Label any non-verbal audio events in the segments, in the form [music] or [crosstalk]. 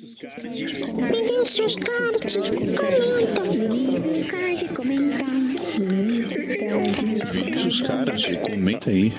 Vinícius Card. Vinícius Card, comenta. Vinícius Card, comenta aí.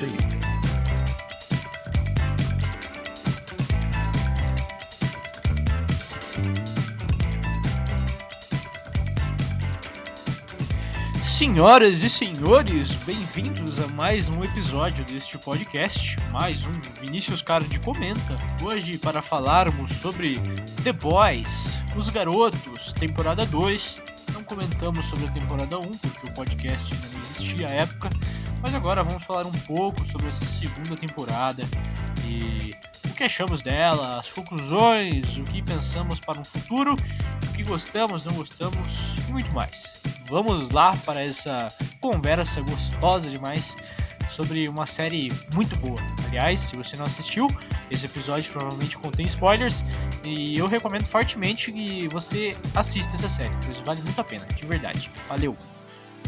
Senhoras e senhores, bem-vindos a mais um episódio deste podcast, mais um Vinícius Card comenta. Hoje para falarmos sobre The Boys, Os Garotos, temporada 2. Não comentamos sobre a temporada 1 porque o podcast ainda não existia à época, mas agora vamos falar um pouco sobre essa segunda temporada e o que achamos dela, as conclusões, o que pensamos para um futuro, o que gostamos, não gostamos e muito mais vamos lá para essa conversa gostosa demais sobre uma série muito boa. Aliás, se você não assistiu, esse episódio provavelmente contém spoilers e eu recomendo fortemente que você assista essa série, pois vale muito a pena, de verdade. Valeu!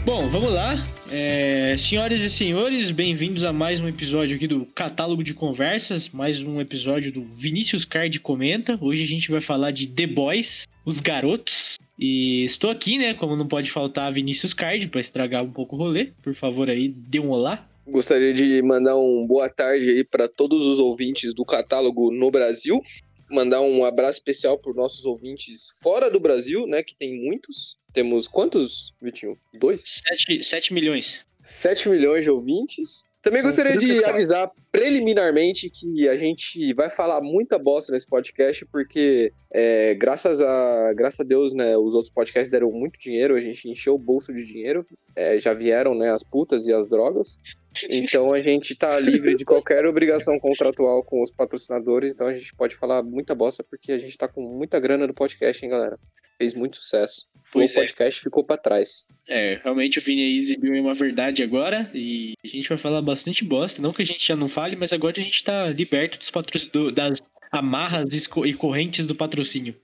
Bom, vamos lá. É, senhoras e senhores, bem-vindos a mais um episódio aqui do Catálogo de Conversas, mais um episódio do Vinícius Card Comenta. Hoje a gente vai falar de The Boys, Os Garotos. E estou aqui, né, como não pode faltar Vinícius Card, para estragar um pouco o rolê. Por favor aí, dê um olá. Gostaria de mandar um boa tarde aí para todos os ouvintes do catálogo no Brasil. Mandar um abraço especial para os nossos ouvintes fora do Brasil, né, que tem muitos. Temos quantos, Vitinho? Dois? Sete, sete milhões. Sete milhões de ouvintes. Também gostaria de avisar preliminarmente que a gente vai falar muita bosta nesse podcast, porque é, graças, a, graças a Deus, né, os outros podcasts deram muito dinheiro, a gente encheu o bolso de dinheiro, é, já vieram né, as putas e as drogas. Então a gente tá livre de qualquer obrigação contratual com os patrocinadores, então a gente pode falar muita bosta, porque a gente tá com muita grana no podcast, hein, galera? Fez muito sucesso. Foi o é. podcast é. ficou para trás. É, realmente o Vini exibiu uma verdade agora e a gente vai falar bastante bosta. Não que a gente já não fale, mas agora a gente tá liberto dos patroc... das amarras e correntes do patrocínio.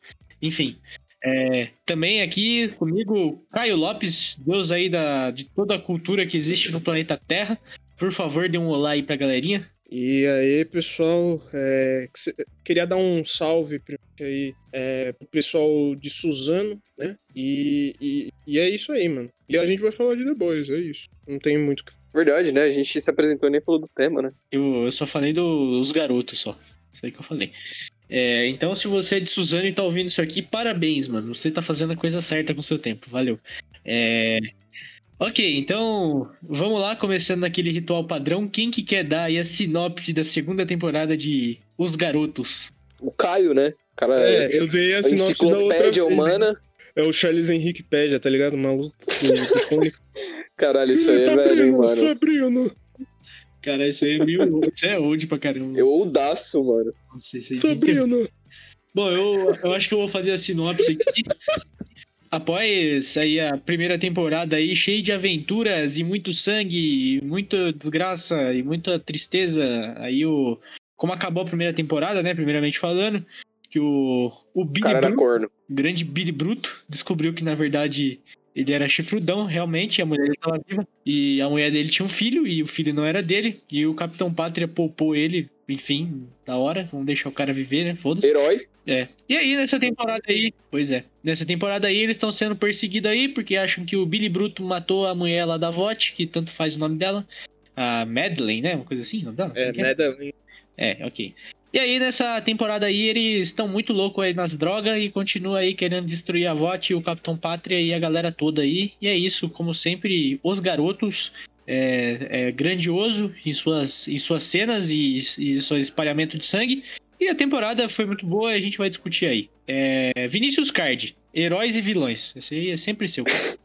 Enfim. É, também aqui comigo, Caio Lopes, Deus aí da, de toda a cultura que existe no planeta Terra. Por favor, dê um olá aí pra galerinha. E aí, pessoal, é, queria dar um salve aí é, pro pessoal de Suzano, né? E, e, e, é isso aí, mano. E a gente vai falar de The Boys, é isso. Não tem muito Verdade, né? A gente se apresentou e nem falou do tema, né? Eu, eu só falei dos garotos, só. Isso aí que eu falei. É, então, se você é de Suzano e tá ouvindo isso aqui, parabéns, mano. Você tá fazendo a coisa certa com o seu tempo. Valeu. É... Ok, então vamos lá, começando naquele ritual padrão. Quem que quer dar aí a sinopse da segunda temporada de Os Garotos? O Caio, né? Cara, é, eu dei a, a sinopse da outra vez, humana. É o Charles Henrique Pédia, tá ligado? Maluco. [laughs] Caralho, isso aí é velho, hein, mano. Sabrina. Cara, isso aí é meio. Isso é old pra caramba. Eu oldaço, mano. Nossa, isso aí. Bom, eu, eu acho que eu vou fazer a sinopse aqui. Após aí a primeira temporada aí cheia de aventuras e muito sangue, muita desgraça e muita tristeza, aí o como acabou a primeira temporada, né, primeiramente falando, que o o Billy Bruto, grande Billy Bruto, descobriu que na verdade ele era chifrudão, realmente, a mulher dele estava viva. E a mulher dele tinha um filho, e o filho não era dele. E o Capitão Pátria poupou ele, enfim, da hora. Vamos deixar o cara viver, né? Foda-se. Herói. É. E aí, nessa temporada aí, pois é. Nessa temporada aí, eles estão sendo perseguidos aí, porque acham que o Billy Bruto matou a mulher lá da VOT, que tanto faz o nome dela. A Madeleine, né? Uma coisa assim, não dela? É, é, Madeleine. É, ok. E aí, nessa temporada aí, eles estão muito loucos aí nas drogas e continuam aí querendo destruir a VOT, o Capitão Pátria e a galera toda aí. E é isso, como sempre, os garotos é, é grandioso em suas, em suas cenas e, e seu espalhamento de sangue. E a temporada foi muito boa a gente vai discutir aí. É, Vinícius Card, heróis e vilões. Esse aí é sempre seu. [laughs]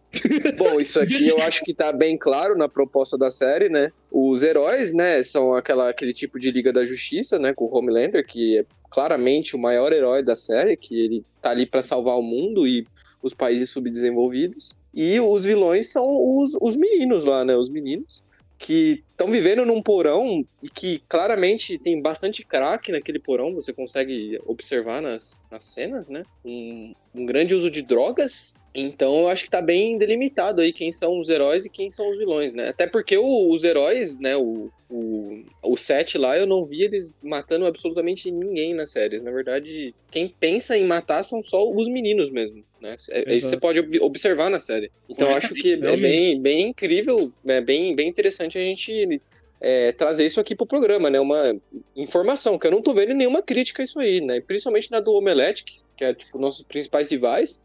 Bom, isso aqui eu acho que tá bem claro na proposta da série, né? Os heróis, né, são aquela, aquele tipo de Liga da Justiça, né, com o Homelander, que é claramente o maior herói da série, que ele tá ali para salvar o mundo e os países subdesenvolvidos. E os vilões são os, os meninos lá, né, os meninos que estão vivendo num porão e que claramente tem bastante crack naquele porão, você consegue observar nas, nas cenas, né? Um, um grande uso de drogas então eu acho que tá bem delimitado aí quem são os heróis e quem são os vilões, né? Até porque o, os heróis, né, o, o o, set lá, eu não vi eles matando absolutamente ninguém na série. Na verdade, quem pensa em matar são só os meninos mesmo, né? É, isso você pode ob- observar na série. Então eu acho que é bem, bem incrível, é bem, bem interessante a gente é, trazer isso aqui pro programa, né? Uma informação, que eu não tô vendo nenhuma crítica a isso aí, né? Principalmente na do Omelete, que, que é tipo nossos principais rivais,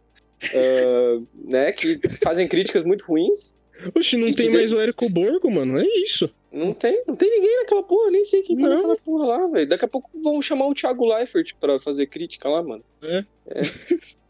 ah, né? Que fazem críticas muito ruins. Oxe, não tem mais o Érico Borgo, mano. É isso. Não tem, não tem ninguém naquela porra, nem sei quem tá Não. naquela porra lá, velho. Daqui a pouco vão chamar o Thiago Leifert pra fazer crítica lá, mano. É.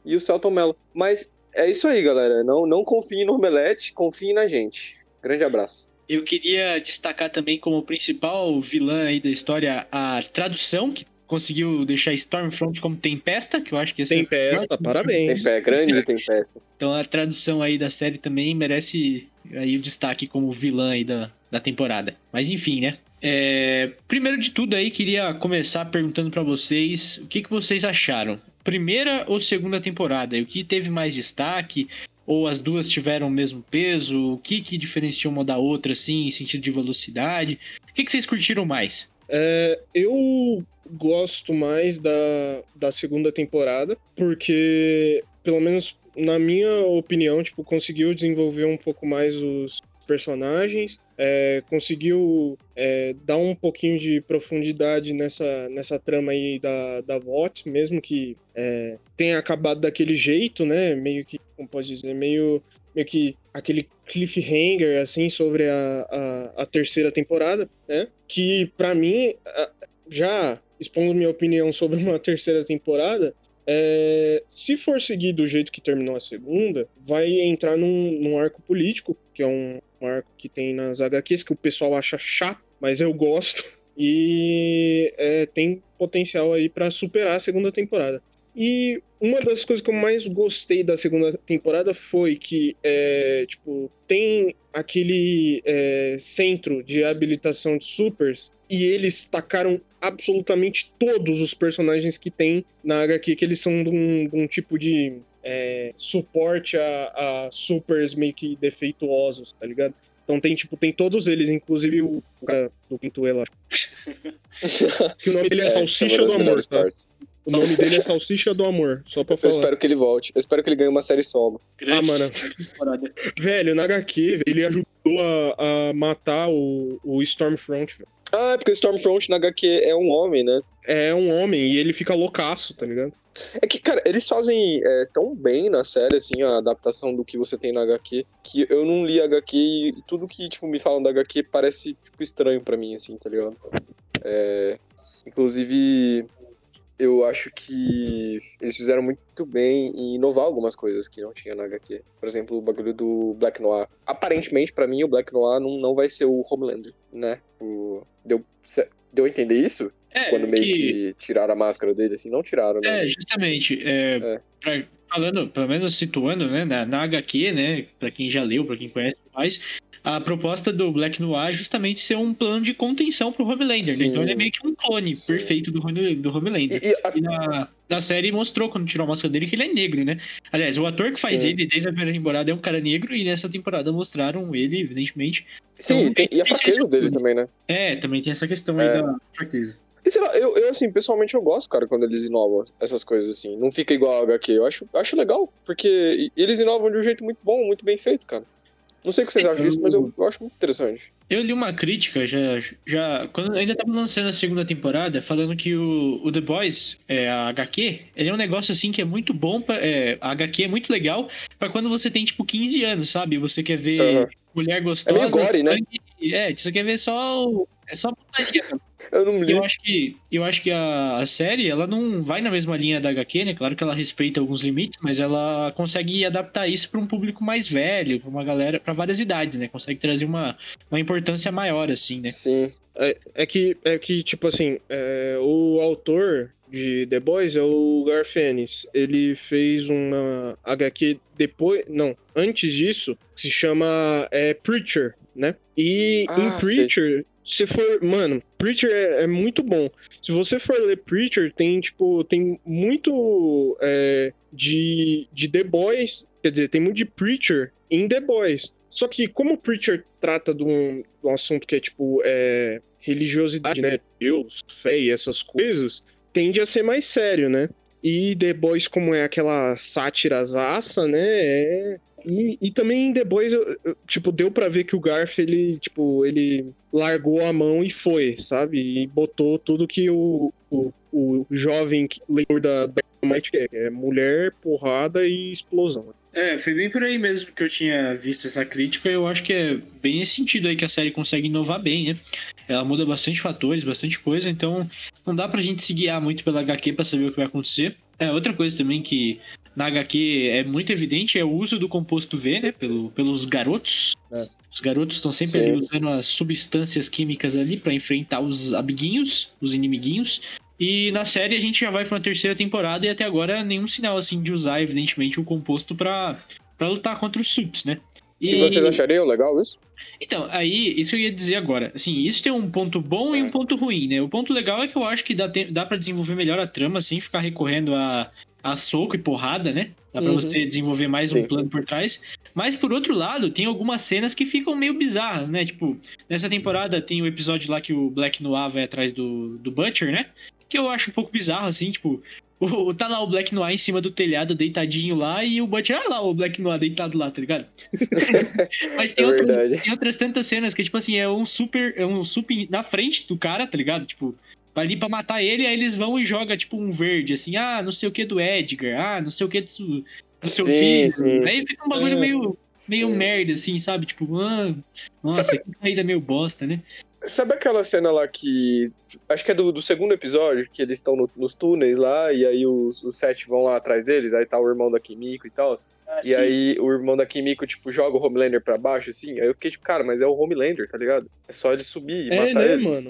E o Celton Mello. Mas é isso aí, galera. Não, não confiem no Omelete, confiem na gente. Grande abraço. Eu queria destacar também como principal vilã aí da história a tradução, que conseguiu deixar Stormfront como Tempesta, que eu acho que esse é o Tempesta, pior- parabéns. Tem pé grande tempesta. Então a tradução aí da série também merece aí o destaque como vilã aí da, da temporada. Mas enfim, né? É, primeiro de tudo aí, queria começar perguntando pra vocês o que, que vocês acharam. Primeira ou segunda temporada? E O que teve mais destaque? Ou as duas tiveram o mesmo peso? O que, que diferenciou uma da outra, assim, em sentido de velocidade? O que, que vocês curtiram mais? É, eu gosto mais da, da segunda temporada, porque, pelo menos na minha opinião, tipo, conseguiu desenvolver um pouco mais os personagens, é, conseguiu é, dar um pouquinho de profundidade nessa, nessa trama aí da, da VOT, mesmo que é, tenha acabado daquele jeito, né? Meio que, como posso dizer, meio, meio que aquele cliffhanger, assim, sobre a, a, a terceira temporada, né? Que, pra mim, já expondo minha opinião sobre uma [laughs] terceira temporada, é, se for seguir do jeito que terminou a segunda, vai entrar num, num arco político, que é um, um arco que tem nas HQs, que o pessoal acha chato, mas eu gosto, [laughs] e é, tem potencial aí pra superar a segunda temporada. E uma das coisas que eu mais gostei da segunda temporada foi que, é, tipo, tem aquele é, centro de habilitação de supers e eles tacaram absolutamente todos os personagens que tem na HQ, que eles são de um, de um tipo de é, suporte a, a supers meio que defeituosos, tá ligado? Então tem, tipo, tem todos eles, inclusive o cara do Pintuelo, acho. [laughs] Que o nome dele é, Salsicha uma das do Amor, tá? partes. O nome dele é Salsicha do Amor, só pra Eu falar. espero que ele volte. Eu espero que ele ganhe uma série solo. Ah, mano. [laughs] Velho, na HQ, ele ajudou a, a matar o, o Stormfront, velho. Ah, é porque o Stormfront na HQ é um homem, né? É um homem e ele fica loucaço, tá ligado? É que, cara, eles fazem é, tão bem na série, assim, a adaptação do que você tem na HQ, que eu não li a HQ e tudo que, tipo, me falam da HQ parece, tipo, estranho pra mim, assim, tá ligado? É, inclusive, eu acho que eles fizeram muito bem em inovar algumas coisas que não tinha na HQ. Por exemplo, o bagulho do Black Noir. Aparentemente, pra mim, o Black Noir não, não vai ser o Homelander, né? O, deu, deu a entender isso? É, Quando meio que... tiraram a máscara dele, assim, não tiraram, né? É, justamente. É, É. pra- falando, pelo menos situando, né, na, na HQ, né, pra quem já leu, pra quem conhece mais, a proposta do Black Noir é justamente ser um plano de contenção pro Homelander, né? Então ele é meio que um clone Sim. perfeito do, do Homelander. E, e a- E na, na série mostrou, quando tirou a máscara dele, que ele é negro, né? Aliás, o ator que faz Sim. ele desde a primeira temporada é um cara negro, e nessa temporada mostraram ele, evidentemente. sim, Então, tem- e a fraqueza dele também, né? É, também tem essa questão aí É. da fraqueza. E sei lá, eu, eu, assim, pessoalmente eu gosto, cara, quando eles inovam essas coisas, assim. Não fica igual a HQ. Eu acho, acho legal, porque eles inovam de um jeito muito bom, muito bem feito, cara. Não sei o que vocês acham disso, mas eu, eu acho muito interessante. Eu li uma crítica já, já quando ainda tava lançando a segunda temporada, falando que o, o The Boys, é, a HQ, ele é um negócio assim que é muito bom, pra, é, a HQ é muito legal pra quando você tem tipo 15 anos, sabe? Você quer ver Aham. mulher gostosa. É meio gore, né? É, você quer ver só o- é só putaria. Eu não li. Eu acho que, eu acho que a, a série, ela não vai na mesma linha da HQ, né? Claro que ela respeita alguns limites, mas ela consegue adaptar isso para um público mais velho, para uma galera, para várias idades, né? Consegue trazer uma, uma importância maior, assim, né? Sim. É que, é que tipo assim, é, o autor de The Boys é o Garth Ennis. Ele fez uma HQ depois. Não, antes disso, que se chama é, Preacher, né? E Ah, em Preacher, se for. Mano, Preacher é, é muito bom. Se você for ler Preacher, tem, tipo, tem muito é, de, de The Boys. Quer dizer, tem muito de Preacher em The Boys. Só que como Preacher trata de um, de um assunto que é, tipo, é, religiosidade, né? Deus, fé e essas coisas, tende a ser mais sério, né? E The Boys, como é aquela sátira zaça, né? É... E, e também Boys, eu- eu- tipo, deu pra ver que o Garf, ele, tipo, ele largou a mão e foi, sabe? E botou tudo que o, o, o jovem leitor da Dynamite quer. que É mulher, porrada e explosão. É, foi bem por aí mesmo que eu tinha visto essa crítica. Eu acho que é bem nesse sentido aí que a série consegue inovar bem, né? Ela muda bastante fatores, bastante coisa, então não dá pra gente se guiar muito pela HQ pra saber o que vai acontecer. É, outra coisa também que na HQ é muito evidente é o uso do composto V, né? Pelo, pelos garotos. É. Os garotos estão sempre Sim. ali usando as substâncias químicas ali pra enfrentar os amiguinhos, os inimiguinhos. E na série a gente já vai pra uma terceira temporada e até agora nenhum sinal assim de usar, evidentemente, o composto pra, pra lutar contra os suits, né? E vocês achariam legal isso? Então, aí, isso eu ia dizer agora. Assim, isso tem um ponto bom e um ponto ruim, né? O ponto legal é que eu acho que dá, dá para desenvolver melhor a trama, sem ficar recorrendo a, a soco e porrada, né? Dá pra Uhum. você desenvolver mais um Sim. plano por trás. Mas, por outro lado, tem algumas cenas que ficam meio bizarras, né? Tipo, nessa temporada tem o episódio lá que o Black Noir vai atrás do, do Butcher, né? Que eu acho um pouco bizarro, assim, tipo... O, tá lá o Black Noir em cima do telhado, deitadinho lá, e o Butcher, ah lá, o Black Noir deitado lá, tá ligado? [laughs] Mas tem, É outras, tem outras tantas cenas que, tipo assim, é um super. É um super na frente do cara, tá ligado? Tipo, vai ali pra matar ele, aí eles vão e jogam, tipo, um verde, assim, ah, não sei o que do Edgar, ah, não sei o que do, do seu Sim, filho. sim. Aí fica um bagulho É. meio, meio Sim. merda, assim, sabe? Tipo, ah, nossa, que saída meio bosta, né? Sabe aquela cena lá que. Acho que é do, do segundo episódio, que eles estão no- nos túneis lá, e aí os, os sete vão lá atrás deles, aí tá o irmão da Kimiko e tal. E aí o irmão da Kimiko, tipo, joga o Homelander pra baixo, assim. Aí eu fiquei tipo, cara, mas é o Homelander, tá ligado? É só ele subir e É, matar né, eles. mano?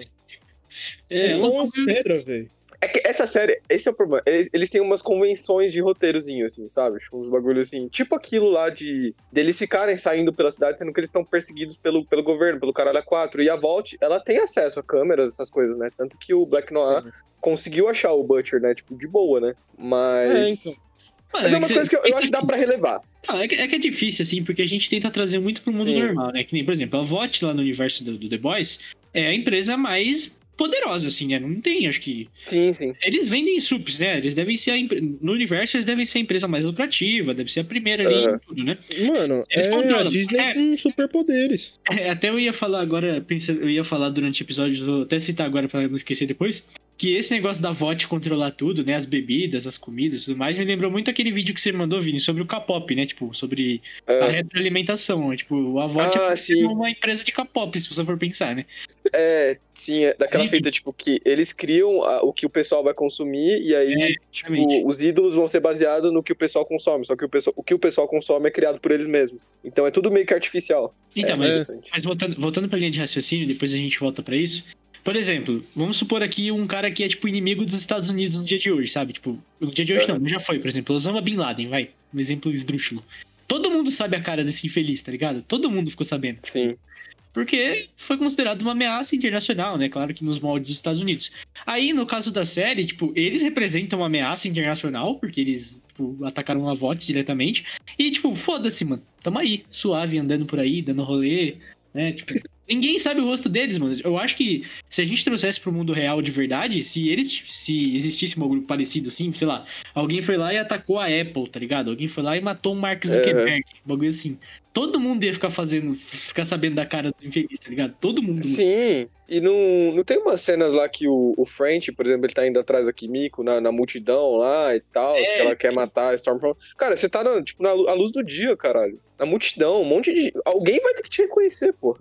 É, É, um umas bagulho- pedras, velho. É que essa série, esse é o problema. Eles, eles têm umas convenções de roteirozinho, assim, sabe? Tipo, uns bagulhos assim. Tipo aquilo lá de deles ficarem saindo pela cidade, sendo que eles estão perseguidos pelo, pelo governo, pelo caralho A4. E a Vault, ela tem acesso a câmeras, essas coisas, né? Tanto que o Black Noir conseguiu achar o Butcher, né? Tipo, de boa, né? Mas. É, então. Mano, Mas é que umas cê- coisas que eu, eu é acho que dá pra relevar. É, que, é que é difícil, assim, porque a gente tenta trazer muito pro mundo Sim. normal, né? Que nem, por exemplo, a VOT lá no universo do, do The Boys é a empresa mais poderosa, assim, né? Não tem, acho que. Sim, sim. Eles vendem subs, né? Eles devem ser a empre- No universo, eles devem ser a empresa mais lucrativa, deve ser a primeira ali Aham. em tudo, né? Mano, Eles é a controlam. Disney É. com superpoderes. É, até eu ia falar agora, eu ia falar durante o episódio, vou até citar agora pra não esquecer depois, que esse negócio da VOT controlar tudo, né, as bebidas, as comidas e tudo mais, me lembrou muito aquele vídeo que você mandou, Vini, sobre o K-pop, né, tipo, sobre a É, retroalimentação, tipo, a VOT Ah, é sim. uma empresa de K-pop, se você for pensar, né. é, tinha daquela Sim. feita, tipo, que eles criam a- o que o pessoal vai consumir, e aí, É, tipo, os ídolos vão ser baseados no que o pessoal consome. Só que o, pessoal, o que o pessoal consome é criado por eles mesmos. Então é tudo meio que artificial. Então, é mas, mas voltando, voltando pra linha de raciocínio, depois a gente volta pra isso. Por exemplo, vamos supor aqui um cara que é, tipo, inimigo dos Estados Unidos no dia de hoje, sabe? Tipo, no dia de hoje Aham. não, já foi, por exemplo, Osama Bin Laden, vai. Um exemplo esdrúxulo. Todo mundo sabe a cara desse infeliz, tá ligado? Todo mundo ficou sabendo. Sim. Porque foi considerado uma ameaça internacional, né? Claro que nos moldes dos Estados Unidos. Aí, no caso da série, tipo, eles representam uma ameaça internacional, porque eles, tipo, atacaram a VOT diretamente. E, tipo, foda-se, mano. Tamo aí, suave, andando por aí, dando rolê, né? Tipo, ninguém sabe o rosto deles, mano. Eu acho que se a gente trouxesse pro mundo real de verdade, se eles, se existisse um bagulho parecido assim, sei lá, alguém foi lá e atacou a Apple, tá ligado? Alguém foi lá e matou o Mark Zuckerberg, um bagulho assim. Todo mundo ia ficar fazendo, ficar sabendo da cara dos infelizes, tá ligado? Todo mundo. Sim. E não, não tem umas cenas lá que o, o French, por exemplo, ele tá indo atrás da Kimiko na, na multidão lá e tal, É, que ela quer matar a Stormfront. Cara, você tá na, tipo, na luz do dia, caralho. Na multidão, um monte de. Alguém vai ter que te reconhecer, pô.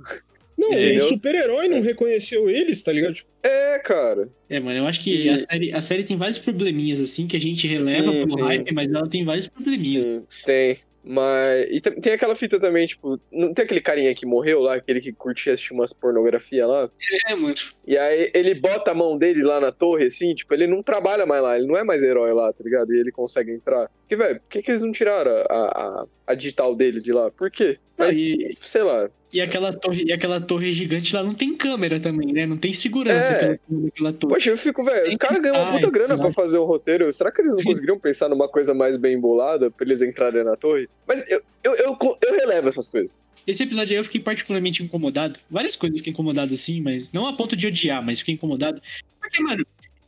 Não, o super-herói não reconheceu eles, tá ligado? Tipo, É, cara. É, mano, eu acho que E- a, série, a série tem vários probleminhas, assim, que a gente releva Sim, pelo sim. hype, mas ela tem vários probleminhas. Sim, tem. Mas. E tem, aquela fita também, tipo. Não tem aquele carinha que morreu lá, aquele que curtia assistir umas pornografia lá? É, mano. E aí ele bota a mão dele lá na torre, assim, tipo, ele não trabalha mais lá, ele não é mais herói lá, tá ligado? E ele consegue entrar. Porque, velho, por que, que eles não tiraram a, a, a digital dele de lá? Por quê? Mas, E- sei lá. E aquela torre, e aquela torre gigante lá não tem câmera também, né? Não tem segurança É. aquela, aquela torre. Poxa, eu fico, velho, os caras ganham uma puta grana pra fazer o roteiro. Será que eles não conseguiriam pensar numa coisa mais bem bolada pra eles entrarem na torre? Mas eu, eu, eu, eu relevo essas coisas. Esse episódio aí eu fiquei particularmente incomodado. Várias coisas eu fiquei incomodado assim, mas não a ponto de odiar, mas fiquei incomodado. Porque, mano,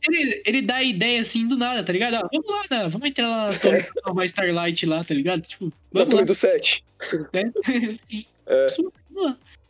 ele, ele dá a ideia assim do nada, tá ligado? Ah, vamos lá, né? vamos entrar lá na torre pra salvar Starlight lá, tá ligado? Tipo, Na vamos torre lá. do set. Né? [laughs] Sim. É.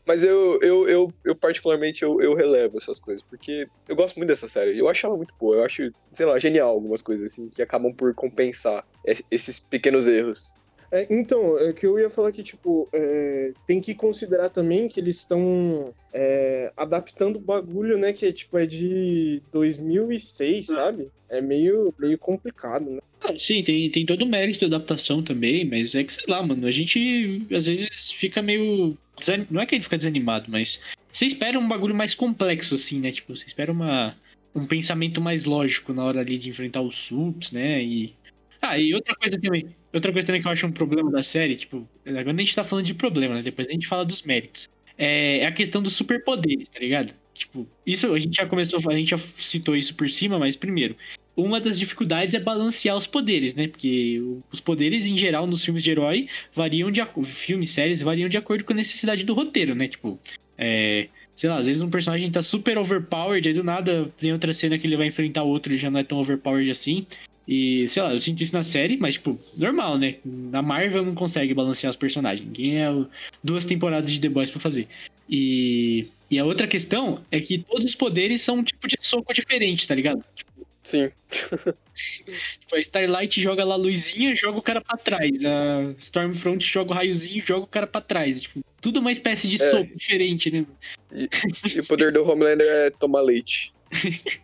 Mas eu, eu, eu, eu particularmente, eu, eu relevo essas coisas, porque eu gosto muito dessa série. Eu acho ela muito boa, eu acho, sei lá, genial algumas coisas, assim, que acabam por compensar e- esses pequenos erros. É, então, é que eu ia falar que, tipo, é, tem que considerar também que eles estão é, adaptando o bagulho, né? Que é, tipo, é de 2006, sabe? É meio, meio complicado, né? Ah, sim, tem, tem todo o mérito da adaptação também, mas é que, sei lá, mano, a gente às vezes fica meio. desan- Não é que ele fica desanimado, mas você espera um bagulho mais complexo, assim, né? Tipo, você espera uma, um pensamento mais lógico na hora ali de enfrentar os subs, né? E. Ah, e outra coisa também. Outra coisa também que eu acho um problema da série, tipo, agora a gente tá falando de problema, né? Depois a gente fala dos méritos. É, é a questão dos superpoderes, tá ligado? Tipo, isso a gente já começou, a gente já citou isso por cima, mas primeiro, uma das dificuldades é balancear os poderes, né? Porque o- os poderes, em geral, nos filmes de herói, variam de. Filmes, séries, variam de acordo com a necessidade do roteiro, né? Tipo, é. Sei lá, às vezes um personagem tá super overpowered, aí do nada tem outra cena que ele vai enfrentar outro, ele já não é tão overpowered assim. E, sei lá, eu sinto isso na série, mas, tipo, normal, né? Na Marvel não consegue balancear os personagens. Ninguém é duas temporadas de The Boys pra fazer. E, e a outra questão é que todos os poderes são um tipo de soco diferente, tá ligado? Sim. [laughs] Tipo, a Starlight joga lá a luzinha, joga o cara pra trás. A Stormfront joga o raiozinho, joga o cara pra trás. Tipo, tudo uma espécie de É. soco diferente, né? E o poder do Homelander é tomar leite. [laughs]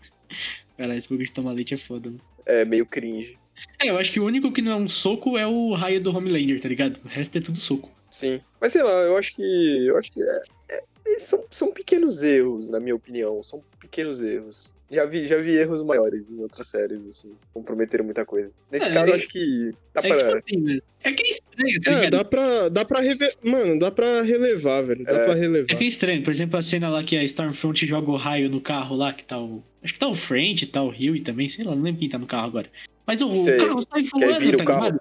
Cara, esse bagulho de tomar leite é foda, mano. É meio cringe. É, eu acho que o único que não é um soco é o raio do Homelander, tá ligado? O resto é tudo soco. Sim. Mas sei lá, eu acho que. Eu acho que é- é- são, são pequenos erros, na minha opinião. São pequenos erros. Já vi, já vi erros maiores em outras séries, assim. Comprometeram muita coisa. Nesse É, caso, é- acho que dá é pra. tipo assim, velho. É que é estranho, tá É, ligado? dá pra, dá pra reve... Mano, dá pra relevar, velho. Dá É. pra É relevar. que é estranho. Por exemplo, a cena lá que a Stormfront joga o raio no carro lá, que tá o. Acho que tá o French, tá o Rio e também, sei lá, não lembro quem tá no carro agora. Mas o, Sei. carro sai voando, tá carro.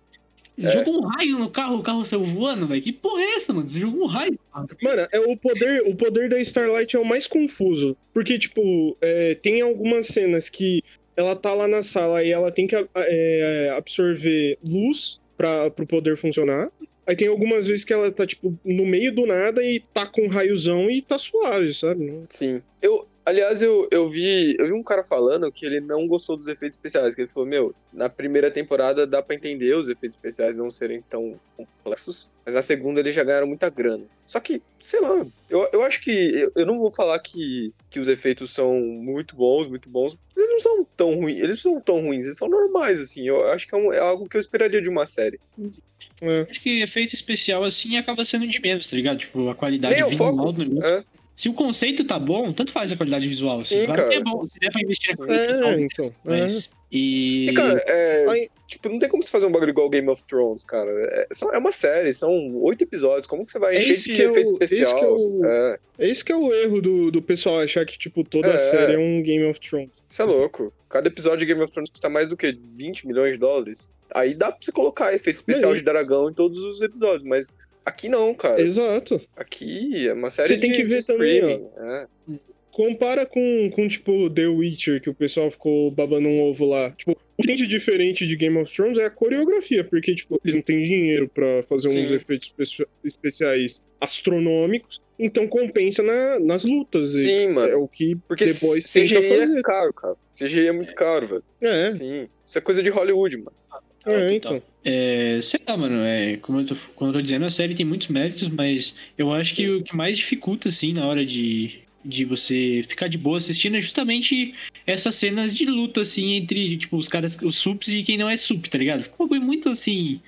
Ligado? É. Jogou um raio no carro, o carro saiu voando, velho. Que porra é essa, mano? Você jogou um raio. Mano, é o poder, o poder da Starlight é o mais confuso. Porque, tipo, é, tem algumas cenas que ela tá lá na sala e ela tem que é, absorver luz pra, pro poder funcionar. Aí tem algumas vezes que ela tá, tipo, no meio do nada e tá com um raiozão e tá suave, sabe? Sim. Eu, aliás, eu, eu vi. Eu vi um cara falando que ele não gostou dos efeitos especiais. Que ele falou, meu, na primeira temporada dá pra entender os efeitos especiais não serem tão complexos. Mas na segunda eles já ganharam muita grana. Só que, sei lá, eu, eu acho que. Eu, eu não vou falar que, que os efeitos são muito bons, muito bons. Eles não são tão ruins. Eles não são tão ruins, eles são normais, assim. Eu acho que é, um- é algo que eu esperaria de uma série. É. Acho que efeito especial assim acaba sendo de menos, tá ligado? Tipo, a qualidade Nem é visual foco. do negócio. É, Se o conceito tá bom, tanto faz a qualidade visual. Assim. Sim, claro que é bom, se der pra investir na qualidade É, visual, então. é. mas. E. E, cara, é, Aí- tipo, não tem como você fazer um bagulho igual Game of Thrones, cara. É, só- é uma série, são oito episódios. Como que você vai É encher esse de que é o- efeito esse especial? que é o- É, Esse que é o erro do, do pessoal achar que, tipo, toda É. a série é um Game of Thrones. Isso é louco. Cada episódio de Game of Thrones custa mais do que 20 milhões de dólares. Aí dá pra você colocar efeito especial de dragão em todos os episódios, mas aqui não, cara. Exato. Aqui é uma série Você tem de- que ver também, streaming. É. Compara com, com, tipo, The Witcher, que o pessoal ficou babando um ovo lá. Tipo, o que tem de diferente de Game of Thrones é a coreografia, porque, tipo, eles não têm dinheiro pra fazer uns Sim. efeitos espe- especiais astronômicos, então compensa na- nas lutas. Sim, mano. É o que Porque Boys CGI tenta fazer. é caro, cara. CGI é muito caro, velho. É, Sim. Isso é coisa de Hollywood, mano. É, então. É, sei lá, mano, é, como, eu tô, como eu tô dizendo, a série tem muitos méritos, mas eu acho que o que mais dificulta, assim, na hora de, de você ficar de boa assistindo é justamente essas cenas de luta, assim, entre, tipo, os caras, os subs e quem não é sub, tá ligado? Fica um muito assim.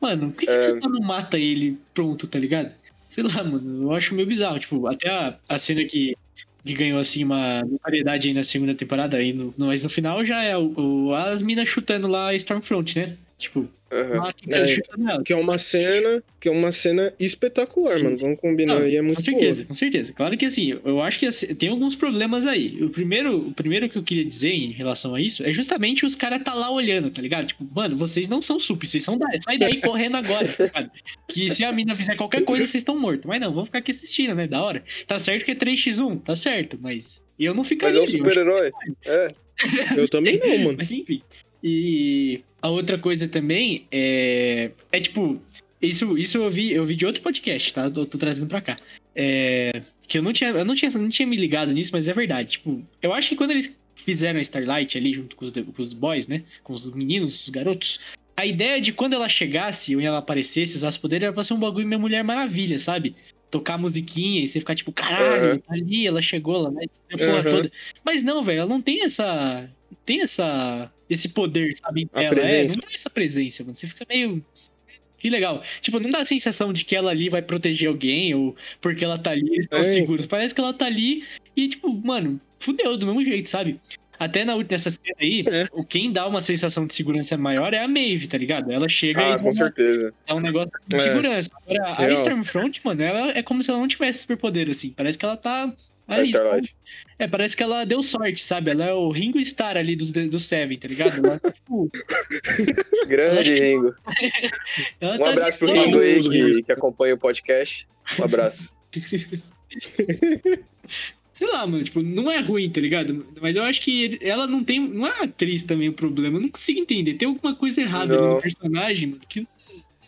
Mano, por que, que É. você não mata ele pronto, tá ligado? Sei lá, mano, eu acho meio bizarro. Tipo, até a, a cena que, que ganhou, assim, uma variedade aí na segunda temporada, aí no, mas no final já é o, o- as minas chutando lá Stormfront, né? Tipo, ah, que É. Que é uma cena, que é uma cena espetacular, Sim, mano. Vamos combinar Não, aí, é com muito certeza, com certeza. Claro que assim, eu acho que assim, tem alguns problemas aí. O primeiro, o primeiro que eu queria dizer em relação a isso é justamente os caras tá lá olhando, tá ligado? Tipo, mano, vocês não são sup, vocês são da... sai daí correndo agora, tá ligado? Que se a mina fizer qualquer coisa, vocês estão mortos. Mas não, vamos ficar aqui assistindo, né? Da hora. Tá certo que é 3x1, tá certo, mas eu não Mas ficaria. é um super-herói. É. Eu também não, mano. mas enfim. E a outra coisa também é. É tipo. Isso, isso eu vi, eu vi de outro podcast, tá? Eu tô trazendo pra cá. É, que eu não tinha, eu não tinha, não tinha me ligado nisso, mas é verdade. Tipo, eu acho que quando eles fizeram a Starlight ali junto com os, com os boys, né? Com os meninos, os garotos. A ideia de quando ela chegasse ou ela aparecesse, usasse poder, era pra ser um bagulho minha Mulher Maravilha, sabe? Tocar musiquinha e você ficar tipo, caralho, Aham. tá ali, ela chegou lá, né? A porra Aham. toda. Mas não, velho, ela não tem essa. Tem essa. Esse poder, sabe? A Ela é, não tem essa presença, mano. Você fica meio. Que legal. Tipo, não dá a sensação de que ela ali vai proteger alguém ou porque ela tá ali, eles estão É, seguros. Parece que ela tá ali e, tipo, mano, fudeu do mesmo jeito, sabe? Até na última nessa cena aí, É. o quem dá uma sensação de segurança maior é a Maeve, tá ligado? Ela chega Ah, e com uma- certeza. dá um negócio de É. segurança. Agora, a Real. Stormfront, mano, ela é como se ela não tivesse superpoder, assim. Parece que ela tá Ali. Starlight. É, parece que ela deu sorte, sabe? Ela é o Ringo Starr ali dos, do Seven, tá ligado? Ela, tipo, [laughs] Grande Ringo. [laughs] ela Um tá abraço pro Ringo aí que, que acompanha o podcast. Um abraço. [laughs] Sei lá, mano, tipo, não é ruim, tá ligado? Mas eu acho que ela não tem. Não é atriz também o problema. Eu não consigo entender. Tem alguma coisa errada no personagem, mano, que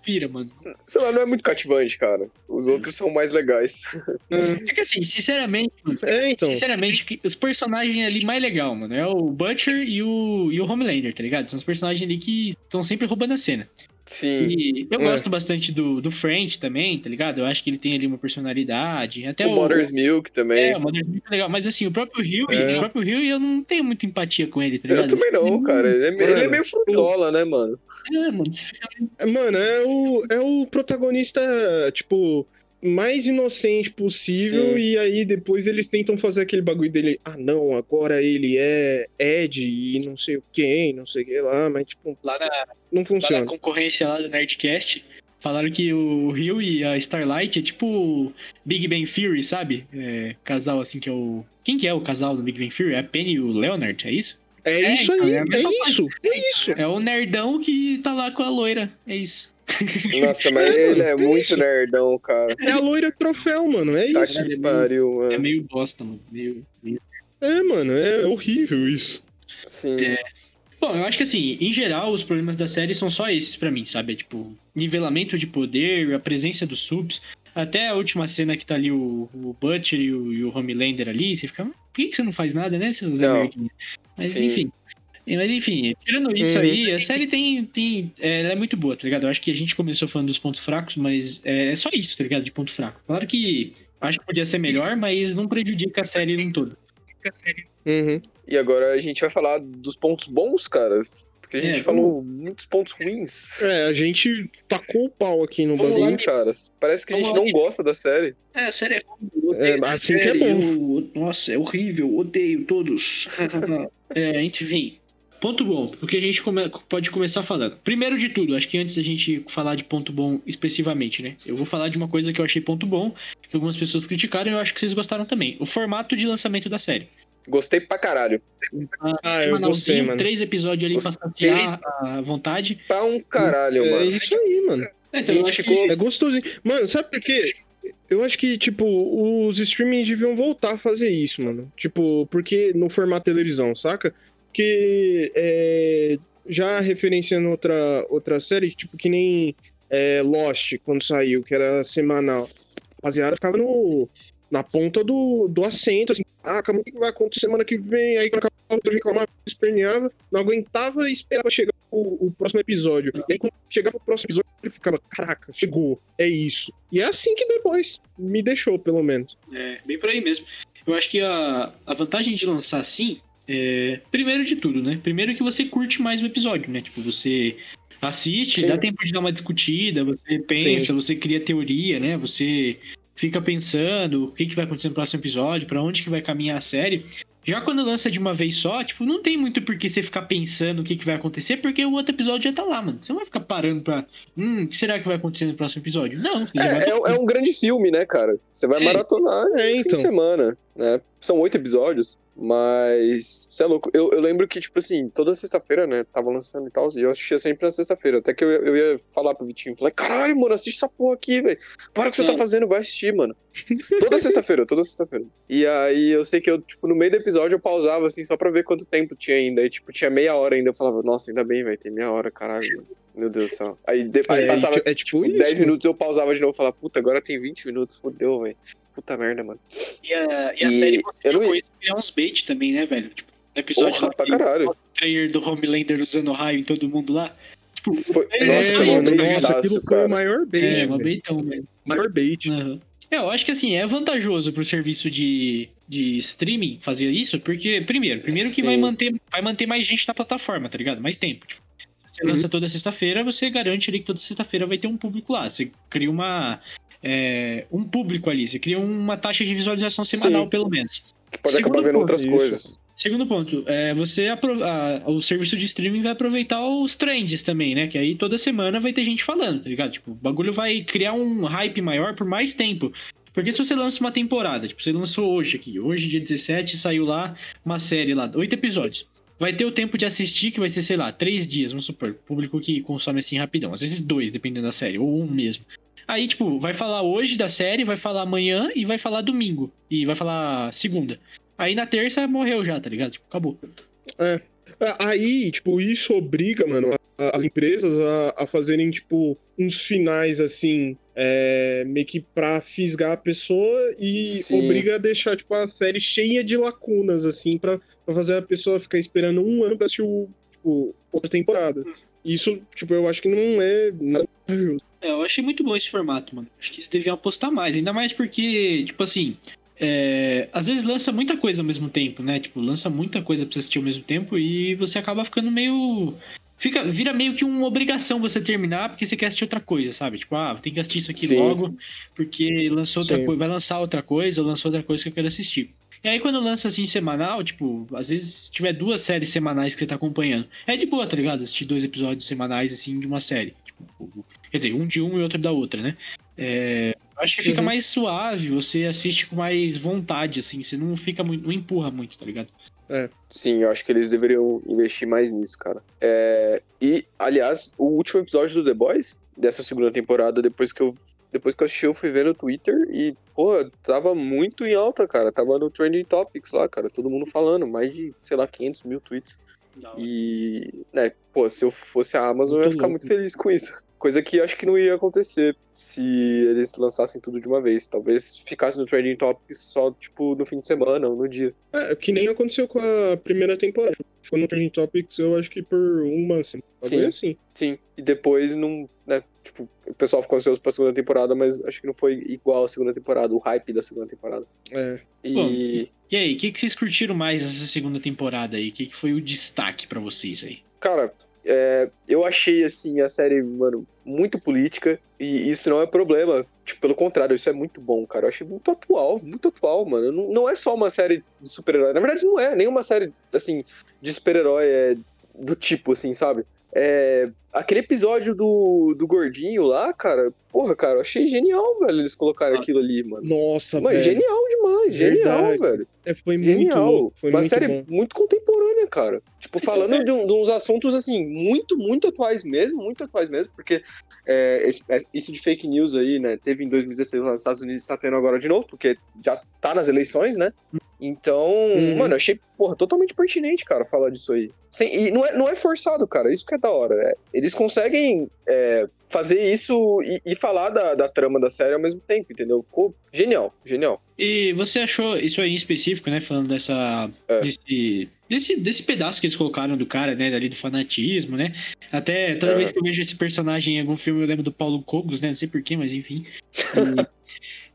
vira, mano. Sei lá, não é muito cativante, cara. Os outros são mais legais. É que assim, sinceramente, mano, É, então. Sinceramente, os personagens ali mais legal, mano, é o Butcher e o, e o Homelander, tá ligado? São os personagens ali que estão sempre roubando a cena. Sim. E eu É. gosto bastante do, do French também, tá ligado? Eu acho que ele tem ali uma personalidade. Até o o. Mother's Milk também. É, o Mother's Milk é legal. Mas assim, o próprio Rio, É. o próprio Rio, eu não tenho muita empatia com ele, tá eu ligado? também não, cara. Ele é, me- ele é meio frutola, né, mano? É, mano, você fica. É, Mano, é o, é o protagonista, tipo, mais inocente possível. Sim. E aí depois eles tentam fazer aquele bagulho dele. Ah, não, agora ele é Ed e não sei o quem, não sei o que lá. Mas, tipo, Lá na, não lá na funciona. concorrência lá do Nerdcast, falaram que o Rio e a Starlight é tipo Big Bang Theory, sabe? É, casal assim que é o. Quem que é o casal do Big Bang Theory? É a Penny e o Leonard, é isso? É, É, isso então, aí, é é, isso, é isso. É o nerdão que tá lá com a loira. É isso. Nossa, mas ele é muito nerdão, cara. É a loira troféu, mano. É Tá isso. que pariu, É mano. meio bosta, mano. Meio, meio... É, mano, é horrível isso. Sim. É. Bom, eu acho que assim, em geral, os problemas da série são só esses pra mim, sabe? É, tipo, nivelamento de poder, a presença dos subs. Até a última cena que tá ali o, o Butcher e o, e o Homelander ali, você fica, "Mas por que, que você não faz nada, né, seu Zé Não. Merdinha?" Mas Sim. enfim. Mas enfim, tirando isso aí, a série tem. tem é, ela é muito boa, tá ligado? Eu acho que a gente começou falando dos pontos fracos, mas é, é só isso, tá ligado? De ponto fraco. Claro que acho que podia ser melhor, mas não prejudica a série num todo. Uhum. E agora a gente vai falar dos pontos bons, cara. Porque a gente É, falou muitos pontos ruins. É, a gente tacou o pau aqui no Vamos lá, bagulho. caras. Parece que a Vamos gente lá. não gosta da série. É, a série é É, assim que é bom. Nossa, é horrível, odeio todos. [laughs] é, enfim. Ponto bom, o que a gente come- pode começar falando. Primeiro de tudo, acho que antes da gente falar de ponto bom expressivamente, né? Eu vou falar de uma coisa que eu achei ponto bom, que algumas pessoas criticaram e eu acho que vocês gostaram também. O formato de lançamento da série. Gostei pra caralho. Ah, eu gostei, mano. três episódios ali pra Gostei. saciar à vontade. Pra um caralho, É mano. isso aí, mano. É, então, eu acho que É gostosinho. Mano, sabe por quê? Eu acho que, tipo, os streaming deviam voltar a fazer isso, mano. Tipo, porque no formato televisão, saca? Que é, já referenciando outra, outra série, tipo, que nem é, Lost, quando saiu, que era semanal. A rapaziada ficava no, na ponta do, do assento, assim, ah, calma, o que vai acontecer semana que vem? Aí quando acabava, eu reclamava, esperneava, não aguentava e esperava chegar o, o próximo episódio. E aí quando chegava o próximo episódio, ele ficava, caraca, chegou, é isso. E é assim que depois me deixou, pelo menos. É, bem por aí mesmo. Eu acho que a, a vantagem de lançar assim é. Primeiro de tudo, né? Primeiro que você curte mais o episódio, né? Tipo, você assiste, Sim. dá tempo de dar uma discutida, você pensa, Sim. você cria teoria, né? Você fica pensando o que, que vai acontecer no próximo episódio, pra onde que vai caminhar a série. Já quando lança de uma vez só, tipo, não tem muito por que você ficar pensando o que, que vai acontecer, porque o outro episódio já tá lá, mano. Você não vai ficar parando pra. Hum, o que será que vai acontecer no próximo episódio? Não, você já vai É, é, é um grande filme, né, cara? Você vai É. maratonar É, em fim então. de semana, né? São oito episódios, mas. Você é louco. Eu, eu lembro que, tipo assim, toda sexta-feira, né? Tava lançando e tal, e eu assistia sempre na sexta-feira. Até que eu, eu ia falar pro Vitinho, falei, caralho, mano, assiste essa porra aqui, velho. Para o que você tá É. fazendo, vai assistir, mano. Toda sexta-feira, toda sexta-feira. E aí eu sei que eu, tipo, no meio do episódio eu pausava, assim, só pra ver quanto tempo tinha ainda. E, tipo, tinha meia hora ainda. Eu falava, nossa, ainda bem, velho, tem meia hora, caralho. Meu Deus do céu. Aí, de, aí É, passava, é tipo isso, 10 mano. minutos eu pausava de novo e falava, puta, agora tem 20 minutos, fudeu, velho. Puta merda, mano. E a, e a E série eu conseguiu não- com isso criar uns bait também, né, velho? Tipo, no episódio Porra, lá pra caralho. o trailer do Homelander usando raio em todo mundo lá. Tipo, Foi, É, nossa, foi um beitaço, aquilo foi o maior bait, é, uma baitão, velho. Maior bait. Aham. É, eu acho que assim, é vantajoso pro serviço de, de streaming fazer isso, porque, primeiro, primeiro que Sim. vai manter, vai manter mais gente na plataforma, tá ligado? Mais tempo. Tipo, você Uhum. lança toda sexta-feira, você garante ali que toda sexta-feira vai ter um público lá. Você cria uma. É, um público ali, você cria uma taxa de visualização semanal, Sim. pelo menos. Que pode acabar Segundo vendo ponto, outras isso. coisas. Segundo ponto, é, você apro- a- o serviço de streaming vai aproveitar os trends também, né? Que aí toda semana vai ter gente falando, tá ligado? Tipo, o bagulho vai criar um hype maior por mais tempo. Porque se você lança uma temporada, tipo, você lançou hoje aqui, hoje, dia 17, saiu lá uma série lá, oito episódios. Vai ter o tempo de assistir, que vai ser, sei lá, três dias, vamos supor. Público que consome assim rapidão. Às vezes dois, dependendo da série, ou um mesmo. Aí, tipo, vai falar hoje da série, vai falar amanhã e vai falar domingo. E vai falar segunda. Aí na terça morreu já, tá ligado? Tipo, acabou. Ah, Aí, tipo, isso obriga, mano, a- as empresas a, a fazerem, tipo, uns finais, assim, é, meio que pra fisgar a pessoa e Sim. obriga a deixar, tipo, a série cheia de lacunas, assim, pra, pra fazer a pessoa ficar esperando um ano pra assistir, o, tipo, outra temporada. Isso, tipo, eu acho que não é nada justo. É, eu achei muito bom esse formato, mano. Acho que eles deviam apostar mais. Ainda mais porque, tipo assim, é, às vezes lança muita coisa ao mesmo tempo, né? Tipo, lança muita coisa pra você assistir ao mesmo tempo e você acaba ficando meio. Fica, vira meio que uma obrigação você terminar porque você quer assistir outra coisa, sabe? Tipo, ah, tem que assistir isso aqui Sim. logo porque lançou outra coisa, vai lançar outra coisa ou lançou outra coisa que eu quero assistir. E aí quando lança assim semanal, tipo, às vezes se tiver duas séries semanais que você tá acompanhando, é de boa, tá ligado? Assistir dois episódios semanais assim de uma série. Tipo, quer dizer, um de um e outro da outra, né? É, acho que fica Uhum. mais suave, você assiste com mais vontade, assim, você não fica muito, não empurra muito, tá ligado? Sim, eu acho que eles deveriam investir mais nisso, cara. É, E, aliás, o último episódio do The Boys, dessa segunda temporada, depois que eu. Depois que eu assisti, eu fui ver no Twitter e, pô, tava muito em alta, cara. Tava no Trending Topics lá, cara. Todo mundo falando, mais de, sei lá, 500 mil tweets. E, né, pô, se eu fosse a Amazon, eu ia Muito ficar louco. muito feliz com isso. Coisa que acho que não iria acontecer se eles lançassem tudo de uma vez. Talvez ficasse no Trending Topics só, tipo, no fim de semana ou no dia. É, que nem aconteceu com a primeira temporada. Ficou no Trending Topics, eu acho que por uma semana. Foi assim. Sim, e depois não, né, tipo, o pessoal ficou ansioso pra segunda temporada, mas acho que não foi igual a segunda temporada, o hype da segunda temporada. É. E, Bom, E aí, o que, que vocês curtiram mais nessa segunda temporada aí? O que, que foi o destaque pra vocês aí? cara, é, eu achei, assim, a série, mano, muito política, e isso não é problema. Tipo, pelo contrário, isso é muito bom, cara. Eu achei muito atual, muito atual, mano. Não, não é só uma série de super-herói. Na verdade, não é nenhuma série, assim, de super-herói é, do tipo, assim, sabe? É, aquele episódio do, do gordinho lá, cara, porra, cara, eu achei genial, velho, eles colocarem Ah. aquilo ali, mano. Nossa, Mano, velho. genial demais, genial, Verdade. velho. É, foi muito Genial. louco. Foi Uma muito série bom. muito contemporânea, cara. Tipo, falando de, um- de uns assuntos, assim, muito, muito atuais mesmo, muito atuais mesmo, porque é, esse- é, isso de fake news aí, né, teve em 2016 lá nos Estados Unidos, tá tendo agora de novo, porque já tá nas eleições, né? Então, Uhum. mano, eu achei, porra, totalmente pertinente, cara, falar disso aí. Sem- e não é, não é forçado, cara, isso que é da hora. é, eles conseguem é, fazer isso e, e falar da, da trama da série ao mesmo tempo, entendeu? Ficou genial, genial. E você achou isso aí em específico, né? Falando dessa. É. Desse, desse, desse pedaço que eles colocaram do cara, né? Ali do fanatismo, né? Até toda É. vez que eu vejo esse personagem em algum filme, eu lembro do Paulo Cogos, né? Não sei porquê, mas enfim. E,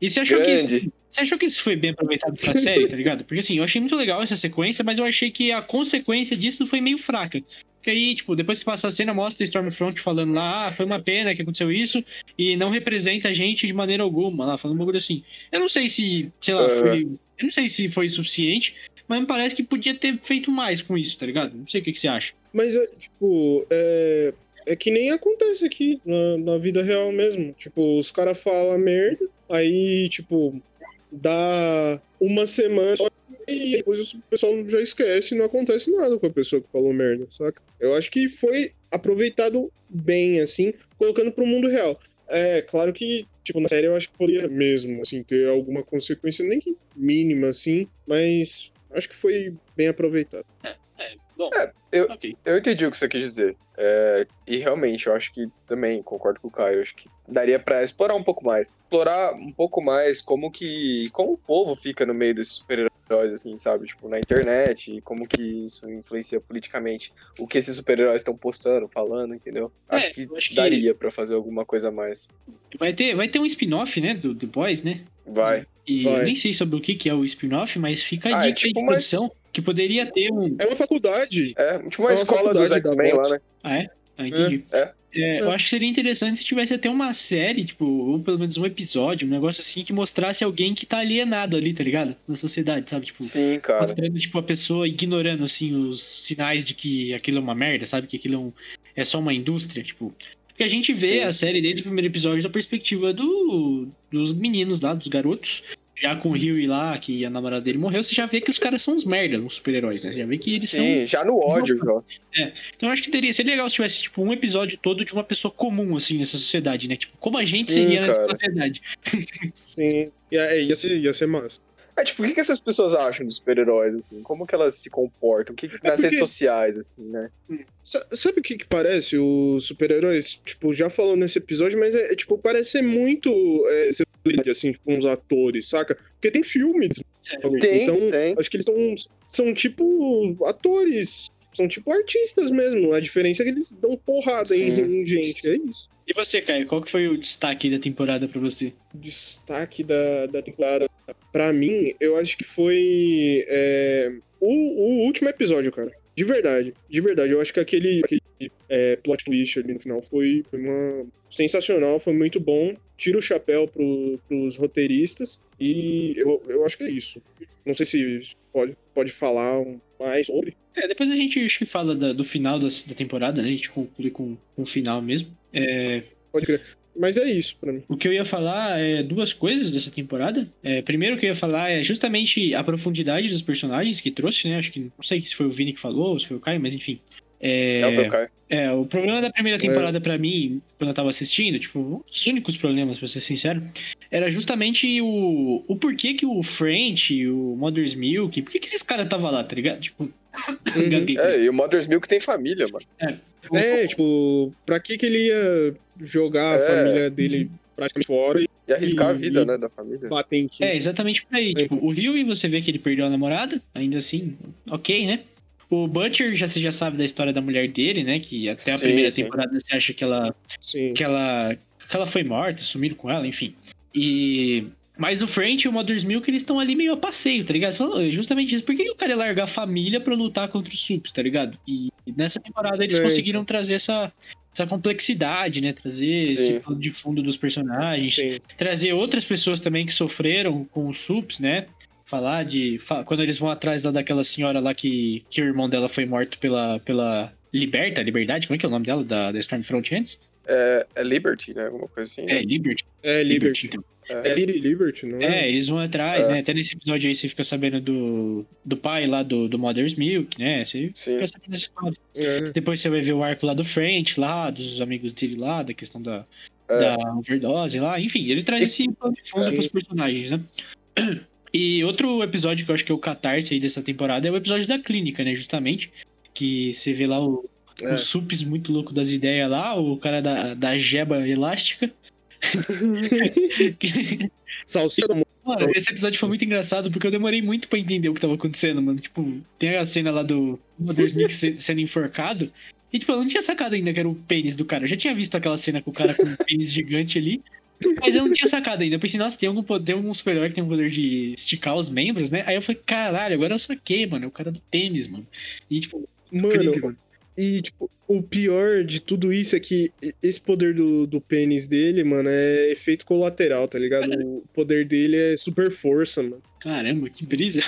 [laughs] e você achou que isso, Grande. Você achou que isso foi bem aproveitado pra [laughs] série, tá ligado? Porque assim, eu achei muito legal essa sequência, mas eu achei que a consequência disso foi meio fraca. Porque aí, tipo, depois que passa a cena, mostra Stormfront falando lá, ah, foi uma pena que aconteceu isso, e não representa a gente de maneira alguma, lá, falando um bagulho assim. Eu não sei se, sei lá, É. foi. Eu não sei se foi suficiente, mas me parece que podia ter feito mais com isso, tá ligado? Não sei o que, que você acha. Mas, é, tipo, é, é que nem acontece aqui na, na vida real mesmo. Tipo, os caras falam merda, aí, tipo, dá uma semana só e depois o pessoal já esquece e não acontece nada com a pessoa que falou merda, saca? Eu acho que foi aproveitado bem, assim, colocando pro mundo real. É, claro que, tipo, na série eu acho que poderia mesmo, assim, ter alguma consequência, nem que mínima, assim, mas acho que foi bem aproveitado. Bom, É, eu- ok. Eu entendi o que você quis dizer. É, e realmente, eu acho que também concordo com o Caio. Acho que daria pra explorar um pouco mais. Explorar um pouco mais como que. como o povo fica no meio desses super-heróis, assim, sabe? Tipo, na internet, e como que isso influencia politicamente. O que esses super-heróis estão postando, falando, entendeu? É, acho, que acho que- daria pra fazer alguma coisa a mais. Vai ter, vai ter um spin-off, né, do The Boys, né? Vai. E Vai. eu nem sei sobre o que, que é o spin-off, mas fica a Ah, é dica aí tipo de produção que poderia ter um. É uma faculdade. É, tipo uma É uma escola dos X-Men lá, né? Ah, é? Ah, entendi. É. É, Eu acho que seria interessante se tivesse até uma série, tipo, ou pelo menos um episódio, um negócio assim, que mostrasse alguém que tá alienado ali, tá ligado? Na sociedade, sabe? Tipo, Sim, cara. mostrando, tipo, a pessoa ignorando, assim, os sinais de que aquilo é uma merda, sabe? Que aquilo é, um- é só uma indústria, tipo. Porque a gente vê Sim. a série desde o primeiro episódio da perspectiva do, dos meninos lá, dos garotos. Já com o Huey lá, que a namorada dele morreu, você já vê que os caras são uns merda, uns super-heróis, né? Você já vê que eles são Sim, já no ódio, já. então eu acho que teria, seria legal se tivesse, tipo, um episódio todo de uma pessoa comum, assim, nessa sociedade, né? Tipo, como a gente Sim, seria nessa cara. sociedade. [laughs] Sim. Ia, é, ia, ser, ia ser massa. É, tipo, o que, que essas pessoas acham dos super-heróis, assim? Como que elas se comportam? O que, que nas É porque- redes sociais, assim, né? Sa- Sabe o que que parece os super-heróis? Tipo, já falou nesse episódio, mas é, é, tipo, parece ser muito é, assim, tipo, uns atores, saca? Porque tem filmes. Tem, então, tem. acho que eles são, são tipo atores. São tipo artistas mesmo. A diferença é que eles dão porrada em, em gente. É isso. E você, Caio, qual que foi o destaque da temporada pra você? destaque da, da temporada, pra mim, eu acho que foi é, o, o último episódio, cara. De verdade, de verdade. Eu acho que aquele, aquele é, plot twist ali no final foi, foi uma sensacional, foi muito bom. Tira o chapéu pro, pros roteiristas e eu, eu acho que é isso. Não sei se pode, pode falar mais sobre. É, depois a gente acho que fala da- do final da, da temporada, né? A gente conclui com, com o final mesmo. É, Pode crer. Mas é isso pra mim. o que eu ia falar é duas coisas dessa temporada. É, primeiro que eu ia falar é justamente a profundidade dos personagens que trouxe, né? Acho que não sei se foi o Vini que falou, ou se foi o Caio, mas enfim. É, Não, foi o. É, o problema da primeira temporada pra mim, quando eu tava assistindo, tipo, dos únicos problemas, pra ser sincero, era justamente o, o porquê que o French, o Mother's Milk, por que, que esses caras estavam lá, tá ligado? Tipo, [laughs] engasguei. É, e o Mother's Milk tem família, mano. É, tipo, pra que que ele ia jogar a É. família dele praticamente fora e E arriscar a E- vida, e- né, da família. time? É, exatamente por aí. Tipo, o Rio, você vê que ele perdeu a namorada, ainda assim, ok, né? O Butcher, já, você já sabe da história da mulher dele, né? Que até a Sim, primeira sim. temporada você acha que ela Sim. que ela, que ela foi morta, sumiram com ela, enfim. E. Mas o French e o Mother's Milk, eles estão ali meio a passeio, tá ligado? Você falou, "Ô, justamente isso. Por que o cara ia largar a família pra lutar contra os Sups, tá ligado? E nessa temporada eles É, conseguiram trazer essa, essa complexidade, né? Trazer esse Sim. plano de fundo dos personagens. Sim. Trazer outras pessoas também que sofreram com os Sups, né? Falar de. Quando eles vão atrás lá daquela senhora lá que, que o irmão dela foi morto pela, pela Liberta, Liberdade, como é que é o nome dela? Da, da Stormfront antes? É, é Liberty, né? Alguma coisa assim. É, né? Liberty. É Liberty. então. É Liri- Liberty, não É, é? eles vão atrás, É. né? Até nesse episódio aí você fica sabendo do, do pai lá do, do Mother's Milk, né? Você Sim. fica sabendo dessa história. É. Depois você vai ver o arco lá do French, lá, dos amigos dele lá, da questão da, É. da overdose lá. Enfim, ele traz esse plano de fundo pros personagens, né? E outro episódio que eu acho que é o catarse aí dessa temporada é o episódio da clínica, né? Justamente. Que você vê lá o, É. o Sups muito louco das ideias lá, o cara da, da jeba elástica. [laughs] Salsicha do. Mano, esse episódio foi muito engraçado porque eu demorei muito pra entender o que tava acontecendo, mano. Tipo, tem a cena lá do Mother's se- [laughs] sendo enforcado. E, tipo, eu não tinha sacado ainda que era o pênis do cara. Eu já tinha visto aquela cena com o cara com um pênis gigante ali. Mas eu não tinha sacado ainda. Eu pensei, nossa, tem algum poder, algum super-herói que tem o poder de esticar os membros, né? Aí eu falei, caralho, agora eu saquei, mano. É o cara do tênis, mano. E, tipo, incrível, Mano, e tipo, o pior de tudo isso é que esse poder do, do pênis dele, mano, é efeito colateral, tá ligado? O poder dele é super força, mano. Caramba, que brisa.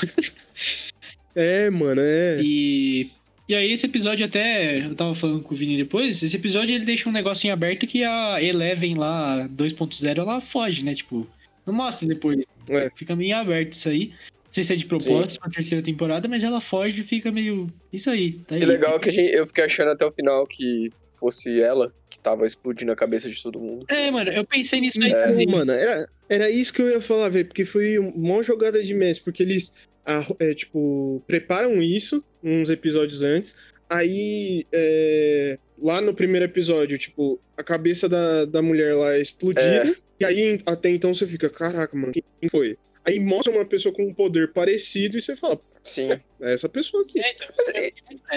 É, mano, é. E, e aí esse episódio até, eu tava falando com o Vini depois, esse episódio ele deixa um negocinho aberto que a Eleven lá, 2.0, ela foge, né? Tipo, não mostra depois. É. Fica meio aberto isso aí. Não sei se é de propósito pra terceira temporada, mas ela foge e fica meio. Isso aí, tá aí. E legal que a gente, eu fiquei achando até o final que fosse ela que tava explodindo a cabeça de todo mundo. É, mano, eu pensei nisso aí É. também. Mano, era, era isso que eu ia falar, velho, porque foi uma jogada de Messi, porque eles, ah, é, tipo, preparam isso uns episódios antes, aí, é, lá no primeiro episódio, tipo, a cabeça da, da mulher lá é explodida, e aí até então você fica, caraca, mano, quem foi? Aí mostra uma pessoa com um poder parecido e você fala, Sim. é essa pessoa aqui. É, então, é, é,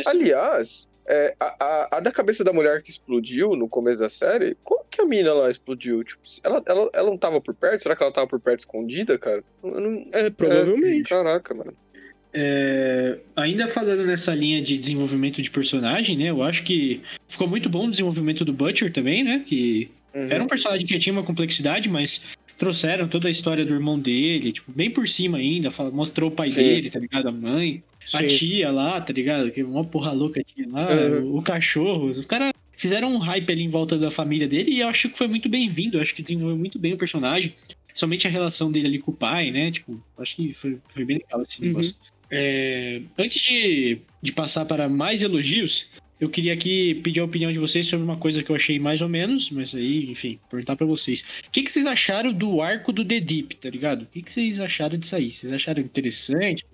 aliás, é, a, a, a da cabeça da mulher que explodiu no começo da série, como que a mina lá explodiu? Tipo, ela, ela, ela não tava por perto? Será que ela tava por perto escondida, cara? Não- É, provavelmente. Caraca, mano. É, ainda falando nessa linha de desenvolvimento de personagem, né? Eu acho que ficou muito bom o desenvolvimento do Butcher também, né? Que Uhum. era um personagem que tinha uma complexidade, mas trouxeram toda a história do irmão dele, tipo, bem por cima ainda, mostrou o pai Sim. dele, tá ligado? A mãe, a Sim. tia lá, tá ligado? Que uma porra louca tinha lá, Uhum. o, o cachorro. Os caras fizeram um hype ali em volta da família dele e eu acho que foi muito bem-vindo. Acho que desenvolveu muito bem o personagem. Somente a relação dele ali com o pai, né? Tipo, acho que foi, foi bem legal esse Uhum. negócio. É, antes de, de passar para mais elogios, eu queria aqui pedir a opinião de vocês sobre uma coisa que eu achei mais ou menos, mas aí, enfim, perguntar pra vocês. O que, que vocês acharam do arco do The Deep, tá ligado? O que, que vocês acharam disso aí? Vocês acharam interessante?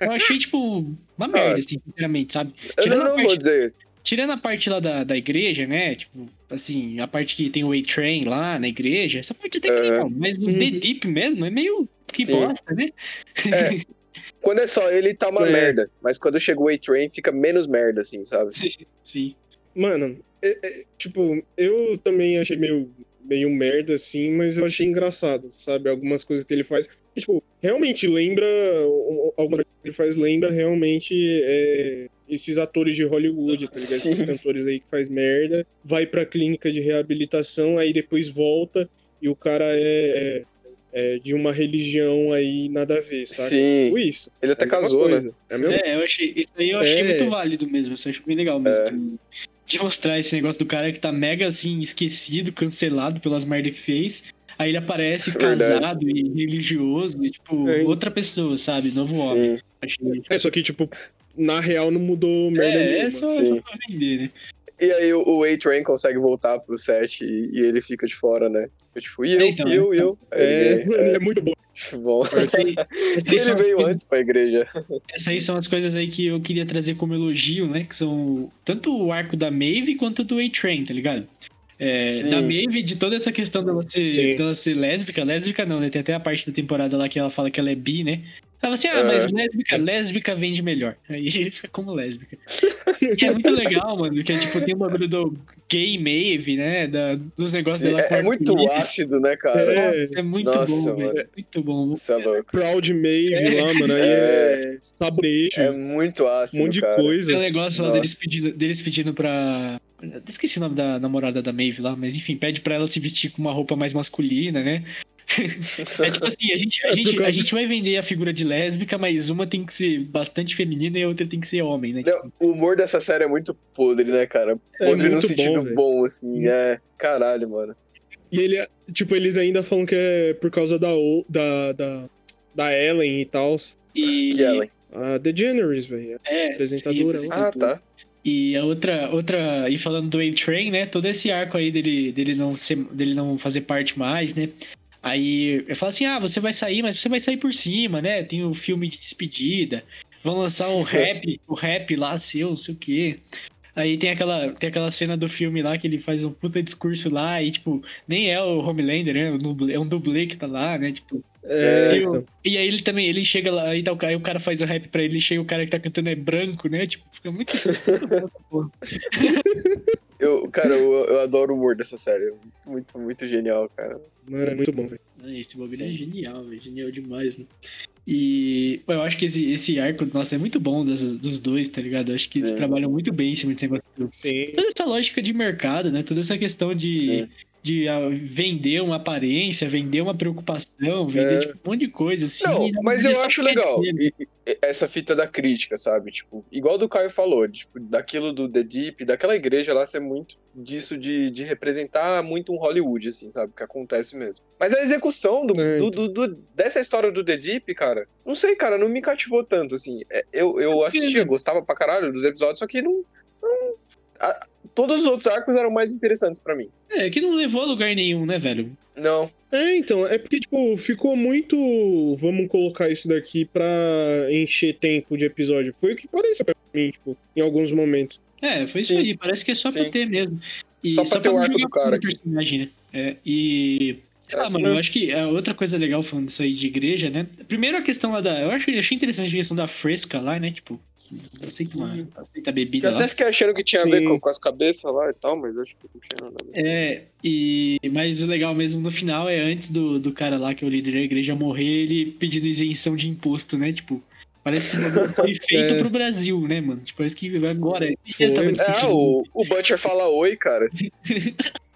Eu achei, tipo, uma [laughs] merda, assim, sinceramente, sabe? Eu Tirando não, a não parte- vou dizer. Tirando a parte lá da, da igreja, né? Tipo, assim, a parte que tem o A-Train lá na igreja, essa parte até que Aham. legal. Mas o The Uhum. Deep mesmo é meio que Sim. bosta, né? É. [laughs] Quando é só ele, tá uma É. merda. Mas quando chega o A-Train, fica menos merda, assim, sabe? [laughs] Sim. Mano, é- é, tipo, eu também achei meio, meio merda, assim, mas eu achei engraçado, sabe? Algumas coisas que ele faz. Tipo, realmente lembra. Algumas coisas que ele faz lembra realmente é, esses atores de Hollywood, tá ligado? Esses Sim. cantores aí que faz merda, vai pra clínica de reabilitação, aí depois volta e o cara é, é- é de uma religião aí nada a ver, sabe? Sim. Tipo isso. Ele até É casou, né? É a mesma É, eu achei. Isso aí eu achei É. muito válido mesmo. Isso eu acho bem legal mesmo. É. De, mostrar esse negócio do cara que tá mega assim, esquecido, cancelado pelas merdas que fez. Aí ele aparece [laughs] casado e religioso, e, tipo, É. outra pessoa, sabe? Novo homem. Achei. É, só que, tipo, na real não mudou merda É, nenhuma. é só, sim. só pra vender, né? E aí o, o A-Train consegue voltar pro set e, e ele fica de fora, né? Eu, tipo, e eu, É, então, e eu, e eu. É, ele- é muito bom. é, [laughs] bom. Ele são veio antes pra igreja. Essas aí são as coisas aí que eu queria trazer como elogio, né? Que são tanto o arco da Maeve quanto do A-Train, tá ligado? É, da Maeve, de toda essa questão dela ser, Sim. dela ser lésbica, lésbica não, né? Tem até a parte da temporada lá que ela fala que ela é bi, né? Ela assim, ah, É. mas lésbica, lésbica vende melhor. [laughs] Aí ele fica como lésbica. e é muito legal, mano, que é tipo, tem o bagulho do gay Maeve, né? Da, dos negócios Sim, dela com é, é muito ácido, né, cara? É. É muito Nossa, bom, mano. velho. Muito bom. Isso é louco. Proud Maeve É. lá, mano. Aí é, sabonete, É muito um ácido, monte de cara. Tem um coisa. negócio lá Nossa. deles pedindo, deles pedindo pra. eu Esqueci o nome da namorada da Maeve lá, mas enfim, pede pra ela se vestir com uma roupa mais masculina, né? [laughs] É tipo assim, a gente, a, É, gente, a gente vai vender a figura de lésbica, mas uma tem que ser bastante feminina e a outra tem que ser homem, né? Não, o humor dessa série é muito podre, né, cara? É Podre no muito sentido bom, bom, assim. É, caralho, mano. E ele, tipo, eles ainda falam que é por causa da, O- da, da, da Ellen e tal. E, Que Ellen. A DeGeneres, velho. é, apresentadora sim, Ah, tá. E a outra, outra, e falando do A-Train, né? Todo esse arco aí dele, dele, não ser, dele não fazer parte mais, né? Aí eu falo assim: ah, você vai sair, mas você vai sair por cima, né? Tem o filme de despedida, vão lançar o [laughs] rap, o rap lá seu, não sei o quê. Aí tem aquela, tem aquela cena do filme lá que ele faz um puta discurso lá e, tipo, nem é o Homelander, né? É um dublê, é um que tá lá, né? Tipo, É, e, então. e aí ele também, ele chega lá, aí, tá aí o cara faz o rap pra ele, e chega o cara que tá cantando é branco, né? Tipo, fica muito. [laughs] Eu, cara, eu, eu adoro o humor dessa série. Muito, muito genial, cara. Mano, é muito bom, velho. Esse bagulho Sim. é genial, velho. Genial demais, mano. E pô, eu acho que esse, esse arco, nossa, é muito bom das- dos dois, tá ligado? Eu acho que eles Sim. trabalham muito bem em cima desse negócio. Sim. Toda essa lógica de mercado, né? Toda essa questão de, Sim. De ah, vender uma aparência, vender uma preocupação, vender É. tipo, um monte de coisa, assim. Não, mas eu acho legal e- essa fita da crítica, sabe? Tipo, igual do Caio falou, tipo, daquilo do The Deep, daquela igreja lá ser muito disso de, de representar muito um Hollywood, assim, sabe? Que acontece mesmo. Mas a execução do, É, do- do- do- dessa história do The Deep, cara, não sei, cara, não me cativou tanto, assim. É, Eu, eu porque- assistia, gostava pra caralho dos episódios, só que não. não- a- todos os outros arcos eram mais interessantes pra mim. É, que não levou a lugar nenhum, né, velho? Não. É, então, é porque, tipo, ficou muito. Vamos colocar isso daqui pra encher tempo de episódio. Foi o que pareceu pra mim, tipo, em alguns momentos. É, foi isso Sim. aí. Parece que é só pra Sim. ter mesmo. E Só pra ter o não arco do cara o personagem, né? É, e. Sei lá, É, mano, eu acho que a outra coisa legal falando disso aí de igreja, né? Primeiro a questão lá da. Eu acho, eu achei interessante a questão da fresca lá, né? Tipo, aceita, uma, aceita a Eu bebida até lá. fiquei achando que tinha a ver Sim. com, com as cabeças lá e tal, mas acho que não tinha nada a ver. É, e. Mas o legal mesmo no final é antes do, do cara lá, que é o líder da igreja, morrer, ele pedindo isenção de imposto, né? Tipo. Parece que foi [laughs] feito É. pro Brasil, né, mano? Tipo, parece que agora. Tava É, o, o Butcher fala oi, cara. [laughs]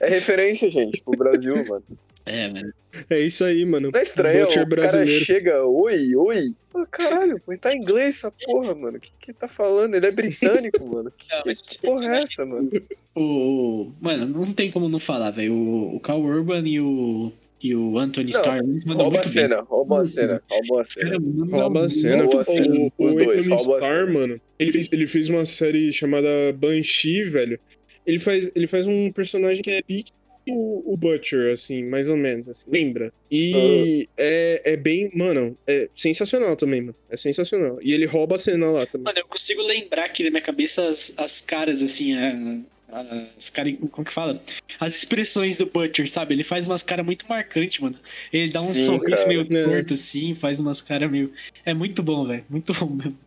É referência, gente, pro Brasil, [laughs] mano. É, mano. É isso aí, mano. Não é estranho, Butcher o cara brasileiro. chega, oi, oi. Pô, caralho, mas tá em inglês essa porra, mano. O que que tá falando? Ele é britânico, [laughs] mano. Não, mas Que porra é essa, mano? O, o- mano, não tem como não falar, velho. O, o Cal Urban e o, e o Anthony Não, Starr, mandam Rouba a muito bem. cena, rouba a cena, rouba a cena. Cara, Rouba a muito cena. Rouba a O- cena. O, Os o dois, Anthony rouba a Starr, mano, ele fez, ele fez uma série chamada Banshee, velho. Ele faz, ele faz um personagem que é pique o, o Butcher, assim, mais ou menos, assim, lembra? E é, é bem, mano, é sensacional também, mano. É sensacional. E ele rouba a cena lá também. Mano, eu consigo lembrar aqui na minha cabeça as, as caras, assim, a- a- as caras, como que fala? As expressões do Butcher, sabe? Ele faz umas caras muito marcantes, mano. Ele dá um Sim, sorriso cara. meio É. torto, assim, faz umas caras meio... É muito bom, velho. Muito bom mesmo.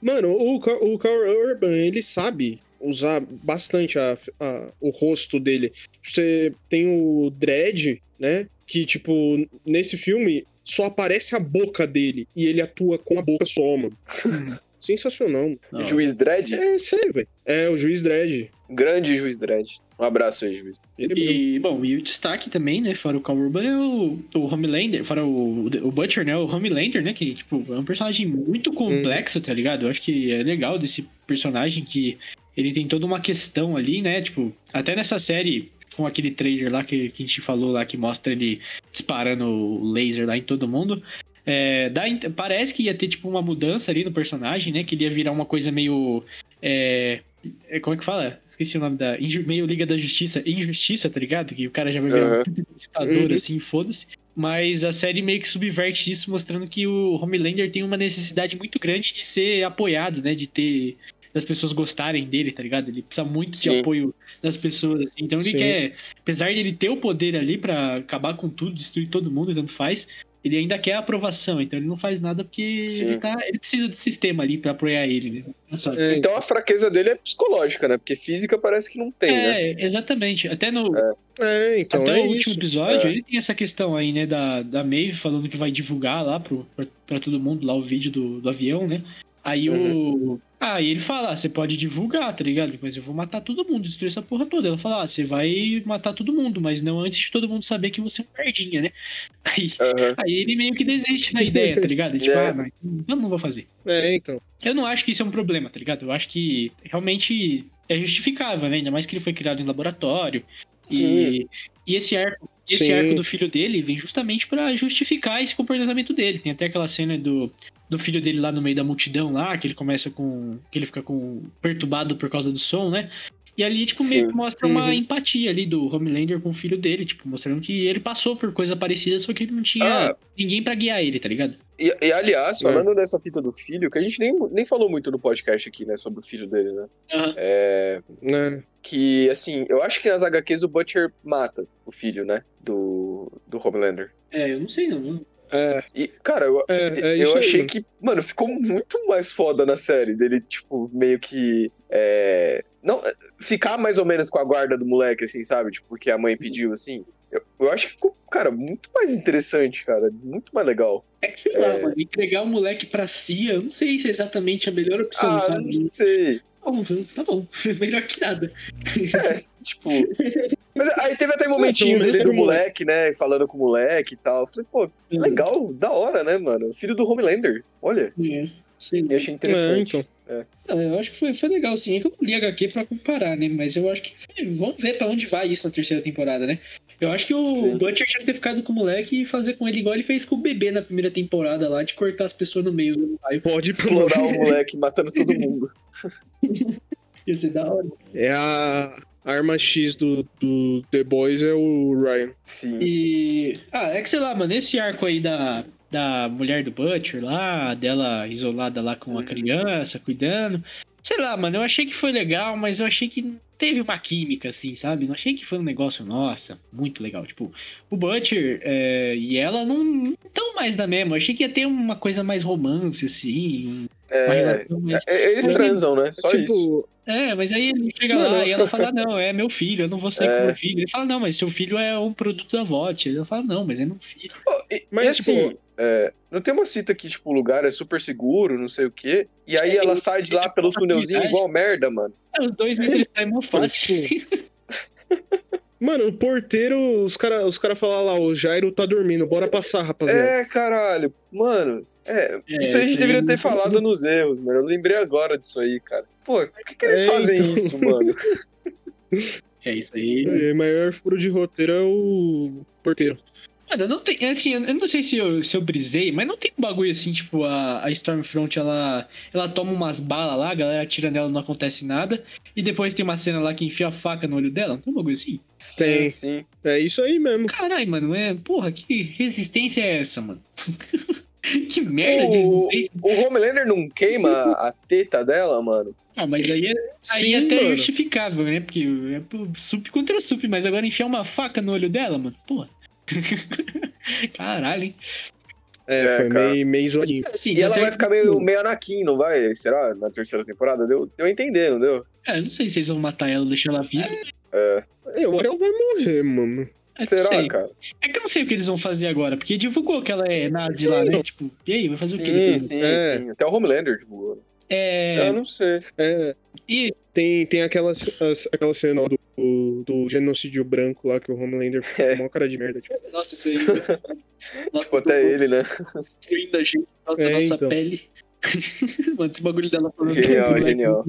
Mano, o, o Carl Urban, ele sabe usar bastante a, a- o rosto dele. Você tem o Dredd, né? Que, tipo, nesse filme só aparece a boca dele e ele atua com a boca só, mano. [laughs] Sensacional, mano. Não. Juiz Dredd? É sério, velho. É o juiz Dredd. Grande Juiz Dredd. Um abraço aí, Juiz. Ele mesmo. E, bom, e o destaque também, né, fora o Cal Urban, é o, o Homelander, fora o, o Butcher, né, o Homelander, né, que, tipo, é um personagem muito complexo, tá ligado? Eu acho que é legal desse personagem que ele tem toda uma questão ali, né, tipo, até nessa série, com aquele trailer lá que, que a gente falou lá, que mostra ele disparando o laser lá em todo mundo, é, dá, parece que ia ter, tipo, uma mudança ali no personagem, né, que ele ia virar uma coisa meio... é, é, como é que fala? Esqueci o nome da. Meio Liga da Justiça. Injustiça, tá ligado? Que o cara já vai virar Aham. um ditador, Uhum. assim, foda-se. Mas a série meio que subverte isso, mostrando que o Homelander tem uma necessidade muito grande de ser apoiado, né? De ter. Das pessoas gostarem dele, tá ligado? Ele precisa muito de Sim. apoio das pessoas, assim. Então ele Sim. quer. Apesar de ele ter o poder ali pra acabar com tudo, destruir todo mundo, tanto faz. Ele ainda quer a aprovação, então ele não faz nada porque ele, tá, ele precisa do sistema ali pra apoiar ele, né? É, Então a fraqueza dele é psicológica, né? Porque física parece que não tem, né? É, exatamente. Até no, é, então Até é o último isso. episódio, É. ele tem essa questão aí, né, da, da Maeve falando que vai divulgar lá pro, pra, pra todo mundo lá o vídeo do, do avião, né? Aí Uhum. o. Ah, e ele fala, ah, você pode divulgar, tá ligado? Mas eu vou matar todo mundo, destruir essa porra toda. Ela fala, ah, você vai matar todo mundo, mas não antes de todo mundo saber que você é um merdinha, né? [laughs] Aí, Aham. aí ele meio que desiste da ideia, tá ligado? Tipo, [laughs] É. ah, mas eu não vou fazer. É, então. Eu não acho que isso é um problema, tá ligado? Eu acho que realmente é justificável, né? Ainda mais que ele foi criado em laboratório. Sim. E, e esse arco, esse Sim. arco do filho dele vem justamente pra justificar esse comportamento dele. Tem até aquela cena do, do filho dele lá no meio da multidão lá, que ele começa com. que ele fica com perturbado por causa do som, né? E ali, tipo, meio que mostra uma Uhum. empatia ali do Homelander com o filho dele, tipo, mostrando que ele passou por coisa parecida, só que ele não tinha Ah. ninguém pra guiar ele, tá ligado? E, e, aliás, É. falando dessa fita do filho, que a gente nem, nem falou muito no podcast aqui, né, sobre o filho dele, né? Aham. É, Né? Que, assim, eu acho que nas HQs o Butcher mata o filho, né, do, do Homelander. É, eu não sei não. É, E, cara, eu, é, é eu aí, achei mano. que, mano, ficou muito mais foda na série dele, tipo, meio que. É, não, ficar mais ou menos com a guarda do moleque, assim, sabe? Tipo, porque a mãe pediu, assim. Eu, eu acho que ficou, cara, muito mais interessante, cara. Muito mais legal. É que sei lá, É. mano, entregar o moleque pra Cia, eu não sei se é exatamente a melhor opção, ah, sabe? não sei. Tá bom, tá bom. [laughs] Melhor que nada. Tipo. Mas aí teve até [laughs] um momentinho dele do um moleque, né? Falando com o moleque e tal. Eu Falei, pô, legal, da hora, né, mano? Filho do Homelander. Olha, É, sei lá. eu achei É, interessante. então. Ah, eu acho que foi, foi legal, sim. É que eu não li HQ pra comparar, né? Mas eu acho que. Vamos ver pra onde vai isso na terceira temporada, né? Eu acho que o Sim. Butcher tinha que ter ficado com o moleque e fazer com ele igual ele fez com o bebê na primeira temporada lá, de cortar as pessoas no meio do raio. Pode Explorar o moleque matando todo mundo. [laughs] Ia ser da hora. É a a arma X do, do The Boys é o Ryan. Sim. E. Ah, é que sei lá, mano, esse arco aí da, da mulher do Butcher lá, dela isolada lá com a criança, cuidando. Sei lá, mano, eu achei que foi legal, mas eu achei que teve uma química, assim, sabe? Não achei que foi um negócio, nossa, muito legal. Tipo, o Butcher é, e ela não estão mais na mesma. Eu achei que ia ter uma coisa mais romance, assim. Uma É, mais. é, eles transam, né? Só isso. tipo, É, mas aí ele chega Mano, lá e ela fala, não, é meu filho, eu não vou sair É. com meu filho. Ele fala, não, mas seu filho é um produto da VOT. Ele fala, não, mas é meu filho. Pô, e, Mas, e assim, tipo- é, não tem uma cita que, tipo, o lugar é super seguro, não sei o quê. E aí É, ela sai de lá pelos túnelzinhos igual merda, mano. É, os dois [laughs] eles saem mó fácil. [laughs] Mano, o porteiro, os caras os cara falam lá, o Jairo tá dormindo, bora passar, rapaziada. É, caralho. Mano, é, É, isso aí a gente isso deveria aí- ter falado nos erros, mano. Eu lembrei agora disso aí, cara. Pô, por que, que eles É, fazem então. isso, mano? [laughs] É isso aí. O maior furo de roteiro é o porteiro. Mano, não tem. Assim, eu não sei se eu, se eu brisei, mas não tem um bagulho assim, tipo, a, a Stormfront, ela, ela toma umas balas lá, a galera atira nela, não acontece nada. E depois tem uma cena lá que enfia a faca no olho dela. Não tem um bagulho assim? Tem. Sim. É isso aí mesmo. Caralho, mano, é. Porra, que resistência é essa, mano? [laughs] que merda de O, resistência. o Homelander não queima a teta dela, mano? Ah, mas aí é, aí Sim, é até mano. justificável, né? Porque é sup contra sup, mas agora enfiar uma faca no olho dela, mano, porra. [laughs] Caralho, hein? É, É, foi cara. meio, meio zoadinho. Assim, E ela vai certo- ficar meio, meio Anakin, não vai? Será? Na terceira temporada? Deu, deu a entender, não deu? É, não sei se eles vão matar ela ou deixar ela viva. É. Eu acho que ela vai morrer, mano. É Será, sei. cara? É que eu não sei o que eles vão fazer agora, porque divulgou que ela é nazi lá, né? Tipo, e aí, vai fazer o sim, que depois? sim, É. sim. Até o Homelander, tipo. É. Eu não sei. É, E tem, tem aquela, as- aquela cena do, do, do genocídio branco lá que o Homelander fica É. com uma cara de merda. Tipo, Nossa, isso aí. Nossa, Tipo, até ele, né? destruindo a gente por causa É, da nossa então. pele. [laughs] Mano, esse bagulho dela falando Genial, moleque genial.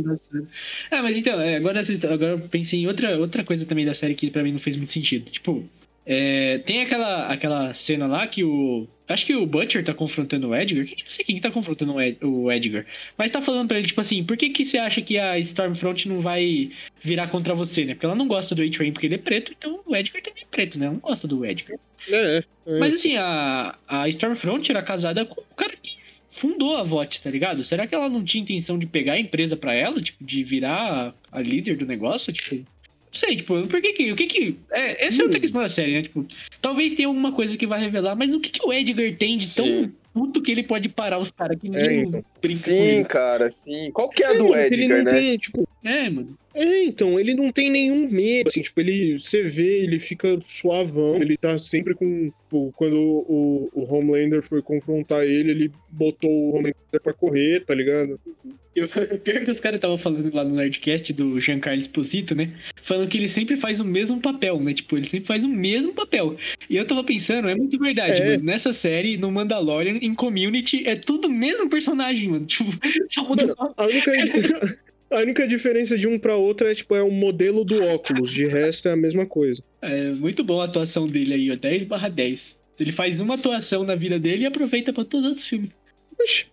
Ah, mas então, é, agora, agora eu pensei em outra, outra coisa também da série que pra mim não fez muito sentido. Tipo, é, tem aquela, aquela cena lá que o. Acho que o Butcher tá confrontando o Edgar. Quem- Não sei quem tá confrontando o Ed- o Edgar. Mas tá falando pra ele, tipo assim, por que, que você acha que a Stormfront não vai virar contra você, né? Porque ela não gosta do A-Train porque ele é preto, então o Edgar também é preto, né? Ela não gosta do Edgar. é, é. Mas assim, a, a Stormfront era casada com o cara que fundou a VOT, tá ligado? Será que ela não tinha intenção de pegar a empresa pra ela, tipo, de virar a, a líder do negócio? Tipo, não sei, tipo, por que que. O que que. É, essa é outra questão da série, né? Tipo, talvez tenha alguma coisa que vai revelar, mas o que que o Edgar tem de tão Sim. puto que ele pode parar os caras que É, ninguém então. brinca com Sim, cara, sim. Qual que é a É, do ele Edgar, né? tem, tipo, É, mano. É, então, ele não tem nenhum medo, assim, tipo, ele, você vê, ele fica suavão, ele tá sempre com, tipo, quando o, o Homelander foi confrontar ele, ele botou o Homelander pra correr, tá ligado? Eu, pior que os caras estavam falando lá no Nerdcast do Giancarlo Esposito, né? Falando que ele sempre faz o mesmo papel, né? Tipo, ele sempre faz o mesmo papel. E eu tava pensando, é muito verdade, É. mano. Nessa série, no Mandalorian, em Community, é tudo o mesmo personagem, mano. Tipo, [laughs] só muda Mano, a única, [laughs] a única diferença de um pra outro é, tipo, é o modelo do óculos, de resto é a mesma coisa. É muito bom a atuação dele aí, ó. 10 barra 10. Ele faz uma atuação na vida dele e aproveita pra todos os outros filmes.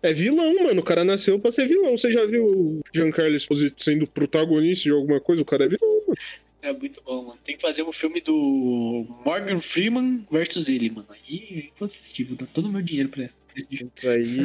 É vilão, mano, o cara nasceu pra ser vilão. Você já viu o Giancarlo Esposito sendo protagonista de alguma coisa? O cara é vilão, mano. É muito bom, mano. Tem que fazer um filme do Morgan Freeman versus ele, mano. Aí eu vou assistir, vou dar todo o meu dinheiro pra esse filme. Aí...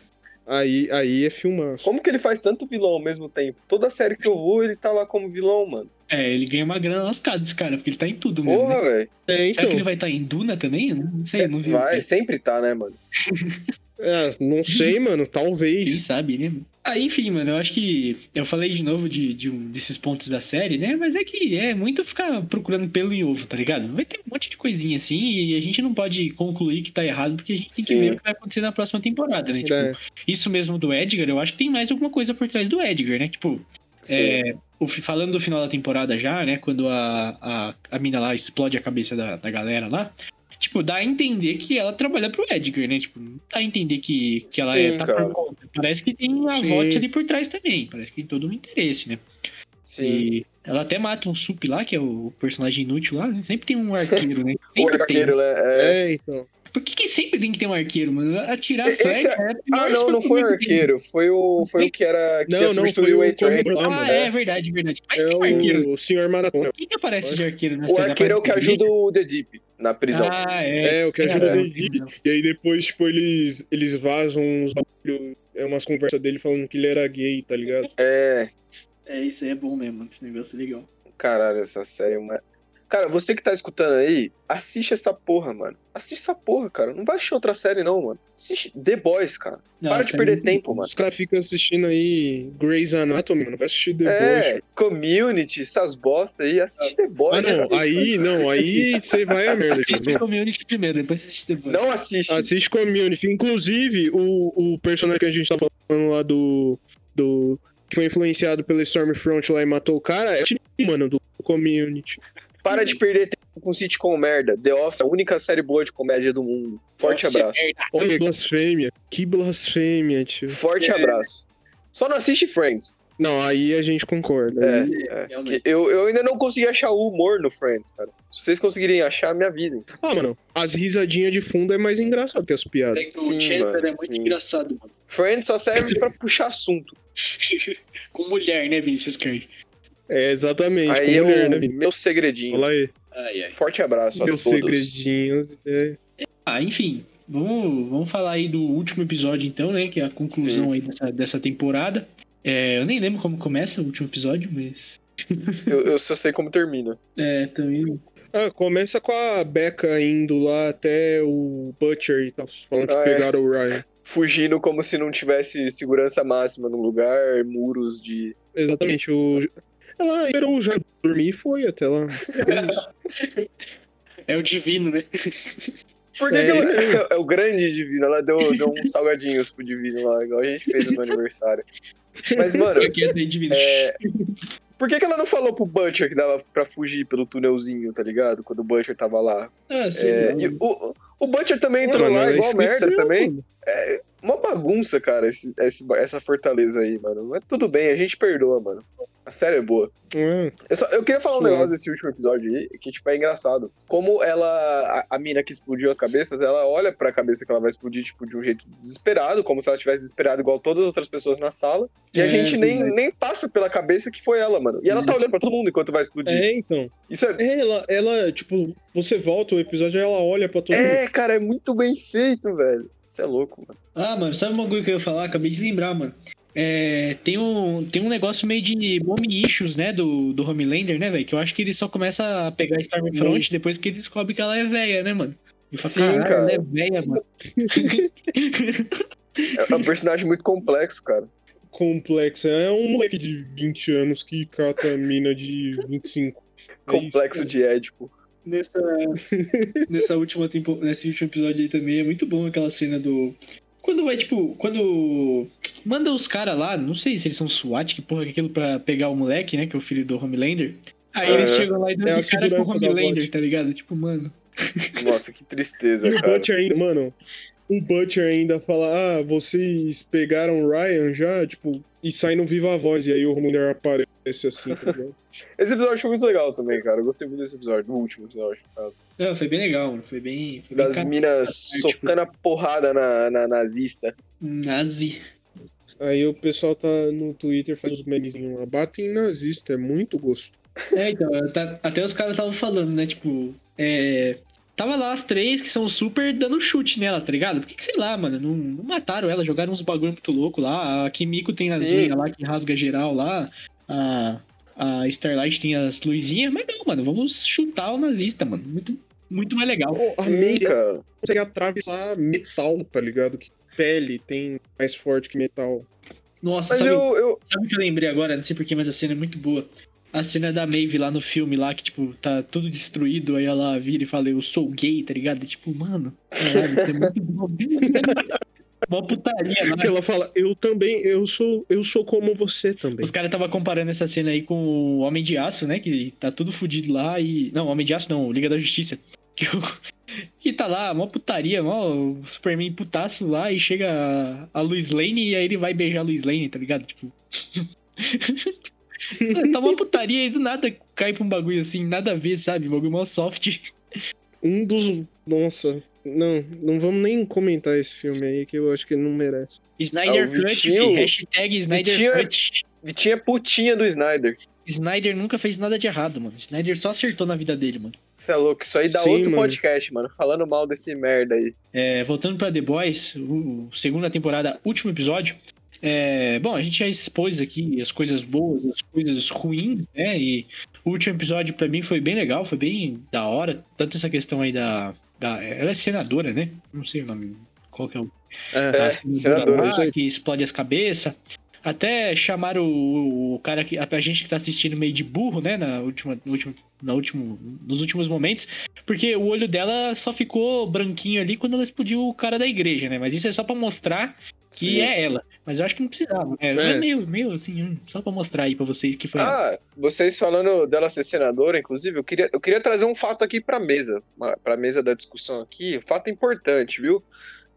[laughs] Aí, aí é filmaço. Como que ele faz tanto vilão ao mesmo tempo? Toda série que eu vou, ele tá lá como vilão, mano. É, ele ganha uma grana lascada, esse cara, porque ele tá em tudo mesmo. Porra, Né? velho. É, Será então. que ele vai estar em Duna também? Não sei, eu não vi. Vai, sempre tá, né, mano? [laughs] É, não sei, [laughs] mano. Quem Talvez. sabe, né? Ah, enfim, mano, eu acho que. Eu falei de novo de, de um desses pontos da série, né? Mas é que é muito ficar procurando pelo em ovo, tá ligado? Vai ter um monte de coisinha assim e a gente não pode concluir que tá errado porque a gente tem que Sim. ver o que vai acontecer na próxima temporada, né? Tipo, É. isso mesmo do Edgar, eu acho que tem mais alguma coisa por trás do Edgar, né? Tipo, é, o falando do final da temporada já, né? Quando a, a, a mina lá explode a cabeça da, da galera lá. Tipo, dá a entender que ela trabalha pro Edgar, né? Tipo, não dá a entender que, que ela Sim, é, tá cara. por conta. Parece que tem a Sim. VOT ali por trás também. Parece que tem todo um interesse, né? Sim. E ela até mata um Sup lá, que é o personagem inútil lá. né? Sempre tem um [laughs] arqueiro, né? O Sempre tem. arqueiro, né? É. É, então. Por que, que sempre tem que ter um arqueiro, mano? Atirar flecha é- é a Ah, não, não foi o tem. arqueiro. Foi o, foi o que era. Que Não, não, foi o. Corvo- Ah, né? é verdade, verdade. Mas É tem um arqueiro. o Senhor Maratona. Quem que aparece de arqueiro na O arqueiro é o que ajuda o The Deep na prisão. Ah, é. É, o que ajuda É. ele. E aí depois, tipo, eles, eles vazam uns bagulho, é umas conversas dele falando que ele era gay, tá ligado? É. É, isso aí é bom mesmo. Esse negócio é legal. Caralho, essa série é uma. Cara, você que tá escutando aí, assiste essa porra, mano. Assiste essa porra, cara. Não vai assistir outra série, não, mano. Assiste The Boys, cara. Não, Para de é perder muito tempo, mano. Os caras ficam assistindo aí Grey's Anatomy, mano. Vai assistir The É, Boys. community, essas bosta aí, assiste The Boys. Ah, não. cara. Aí, não. Aí você vai a merda. Assiste Tipo, o Community primeiro, depois assiste depois. Não assiste. Assiste Community. Inclusive, o, o personagem que a gente tá falando lá do. do que foi influenciado pelo Stormfront lá e matou o cara, é o time, mano, do Community. Para de perder tempo com sitcom merda. The Office, a única série boa de comédia do mundo. Forte Nossa, é abraço. Olha que blasfêmia. Que blasfêmia, tio. Forte abraço. Só não assiste Friends. Não, aí a gente concorda. É, é. Que Eu, eu ainda não consegui achar o humor no Friends, cara. Se vocês conseguirem achar, me avisem. Ah, mano, as risadinhas de fundo é mais engraçado que as piadas. É que Sim, o Chandler mano, é muito sim. engraçado, mano. Friends só serve pra puxar assunto. [laughs] Com mulher, né, Vinicius Card? É, exatamente. Aí eu, mulher, né, meu segredinho. Fala aí. Ai, ai. Forte abraço a Meus todos. segredinhos. é. Ah, enfim. Vamos, vamos falar aí do último episódio, então, né? Que é a conclusão aí dessa, dessa temporada. É, eu nem lembro como começa o último episódio, mas. [laughs] Eu, eu só sei como termina. É, também. Ah, começa com a Becca indo lá até o Butcher e tal, falando que Ah, é. pegaram o Ryan. Fugindo como se não tivesse segurança máxima no lugar, muros de. Exatamente, o... Ela esperou o Jair dormir e foi até lá. É. [laughs] É o divino, né? Por que, É, que ela, é o grande divino? Ela deu, deu uns salgadinhos pro divino lá, igual a gente fez no aniversário. Mas, [laughs] mano, é é. Por que, que ela não falou pro Butcher que dava pra fugir pelo túnelzinho, tá ligado? Quando o Butcher tava lá. Ah, sei É, e o, o Butcher também entrou Mano, lá, ela igual merda também. mano. Uma bagunça, cara, esse, esse- essa fortaleza aí, mano. Mas tudo bem, a gente perdoa, mano. A série é boa. É. Eu, só- eu queria falar um negócio desse último episódio aí, que, tipo, é engraçado. Como ela, a, a mina que explodiu as cabeças, ela olha pra cabeça que ela vai explodir, tipo, de um jeito desesperado, como se ela tivesse desesperado igual todas as outras pessoas na sala. E a É, gente nem, verdade. nem passa pela cabeça que foi ela, mano. E ela tá olhando pra todo mundo enquanto vai explodir. É, então. Isso é. É, ela, ela, tipo, você volta o episódio e ela olha pra todo mundo. É, cara, é muito bem feito, velho. Isso é louco, mano. Ah, mano, sabe uma coisa que eu ia falar? Acabei de lembrar, mano. É, tem, um, tem um negócio meio de mommy issues, né, do, do Homelander, né, velho? Que eu acho que ele só começa a pegar a Stormfront depois que ele descobre que ela é velha, né, mano? E fala, Sim, cara. ela é velha, mano. É um personagem muito complexo, cara. Complexo. É um moleque de 20 anos que cata a mina de 25. É Complexo isso. de Édipo. Nessa, [laughs] nessa última tempo, nesse último episódio aí também é muito bom aquela cena do. Quando vai, tipo, quando manda os caras lá, não sei se eles são SWAT, que porra que é aquilo pra pegar o moleque, né? Que é o filho do Homelander. Aí É. eles chegam lá e dão É de cara com o Homelander, tá ligado? Tipo, mano. Nossa, que tristeza, E o cara. Butcher ainda, mano, o Butcher ainda fala, ah, vocês pegaram o Ryan já, tipo, e sai no Viva Voz, e aí o Homelander aparece assim, tá ligado? [laughs] Esse episódio foi muito legal também, cara. Eu gostei muito desse episódio, do último episódio, no caso. Não, foi bem legal, mano. Foi bem. Foi bem Das ca- minas tipo, socando a porrada na, na nazista. nazi. Aí o pessoal tá no Twitter faz os memezinhos lá, batem nazista, é muito gosto. É, então, tá- até os caras estavam falando, né? Tipo, é, Tava lá as três que são super dando chute nela, tá ligado? Por que, que sei lá, mano, não, não mataram ela, jogaram uns bagulho muito louco lá. A Kimiko tem as Sim. unhas lá que rasga geral lá. A, a Starlight tem as luzinhas, mas não, mano, vamos chutar o nazista, mano. Muito, muito mais legal. Pô, a Sim, May cara. consegue atravessar metal, tá ligado? Que pele tem mais forte que metal. Nossa, Mas sabe, eu, eu. sabe o que eu lembrei agora? Não sei porquê, mas a cena é muito boa. A cena da Maeve lá no filme lá, que, tipo, tá tudo destruído, aí ela vira e fala, eu sou gay, tá ligado? E, tipo, mano, caralho, isso é muito bom. [laughs] Mó putaria, né? Que ela fala, eu também, eu sou, eu sou como você também. Os caras tava comparando essa cena aí com o Homem de Aço, né? Que tá tudo fudido lá e. Não, Homem de Aço não, Liga da Justiça. [laughs] Que, que tá lá, mó putaria, mó o Superman putaço lá e chega a, a Lois Lane e aí ele vai beijar a Lois Lane, tá ligado? Tipo. [laughs] tá uma putaria e do nada cai pra um bagulho assim, nada a ver, sabe? Bagulho mó soft. Um dos. Nossa, não, não vamos nem comentar esse filme aí, que eu acho que ele não merece. Snyder Ah, Cut, Vitinho- fi, hashtag Snyder Vitinho- Cut. Vitinha putinha do Snyder. Snyder nunca fez nada de errado, mano. Snyder só acertou na vida dele, mano. Você é louco, isso aí dá Sim, outro mano. podcast, mano. Falando mal desse merda aí. É, voltando pra The Boys, o, segunda temporada, último episódio. É, bom, a gente já expôs aqui as coisas boas, as coisas ruins, né? E o último episódio pra mim foi bem legal, foi bem da hora. Tanto essa questão aí da. Da ela é senadora, né? Não sei o nome. Qual que é o. É, É, senadora. lá, que explode as cabeças. Até chamaram o, o cara que. A gente que tá assistindo meio de burro, né? Na última, no último, na último, nos últimos momentos. Porque o olho dela só ficou branquinho ali quando ela explodiu o cara da igreja, né? Mas isso é só pra mostrar que Sim. é ela. Mas eu acho que não precisava. É, É. meio, meio assim, hum, só pra mostrar aí pra vocês que foi ela. Ah, vocês falando dela ser senadora, inclusive, eu queria, eu queria trazer um fato aqui pra mesa, pra mesa da discussão aqui, um fato importante, viu?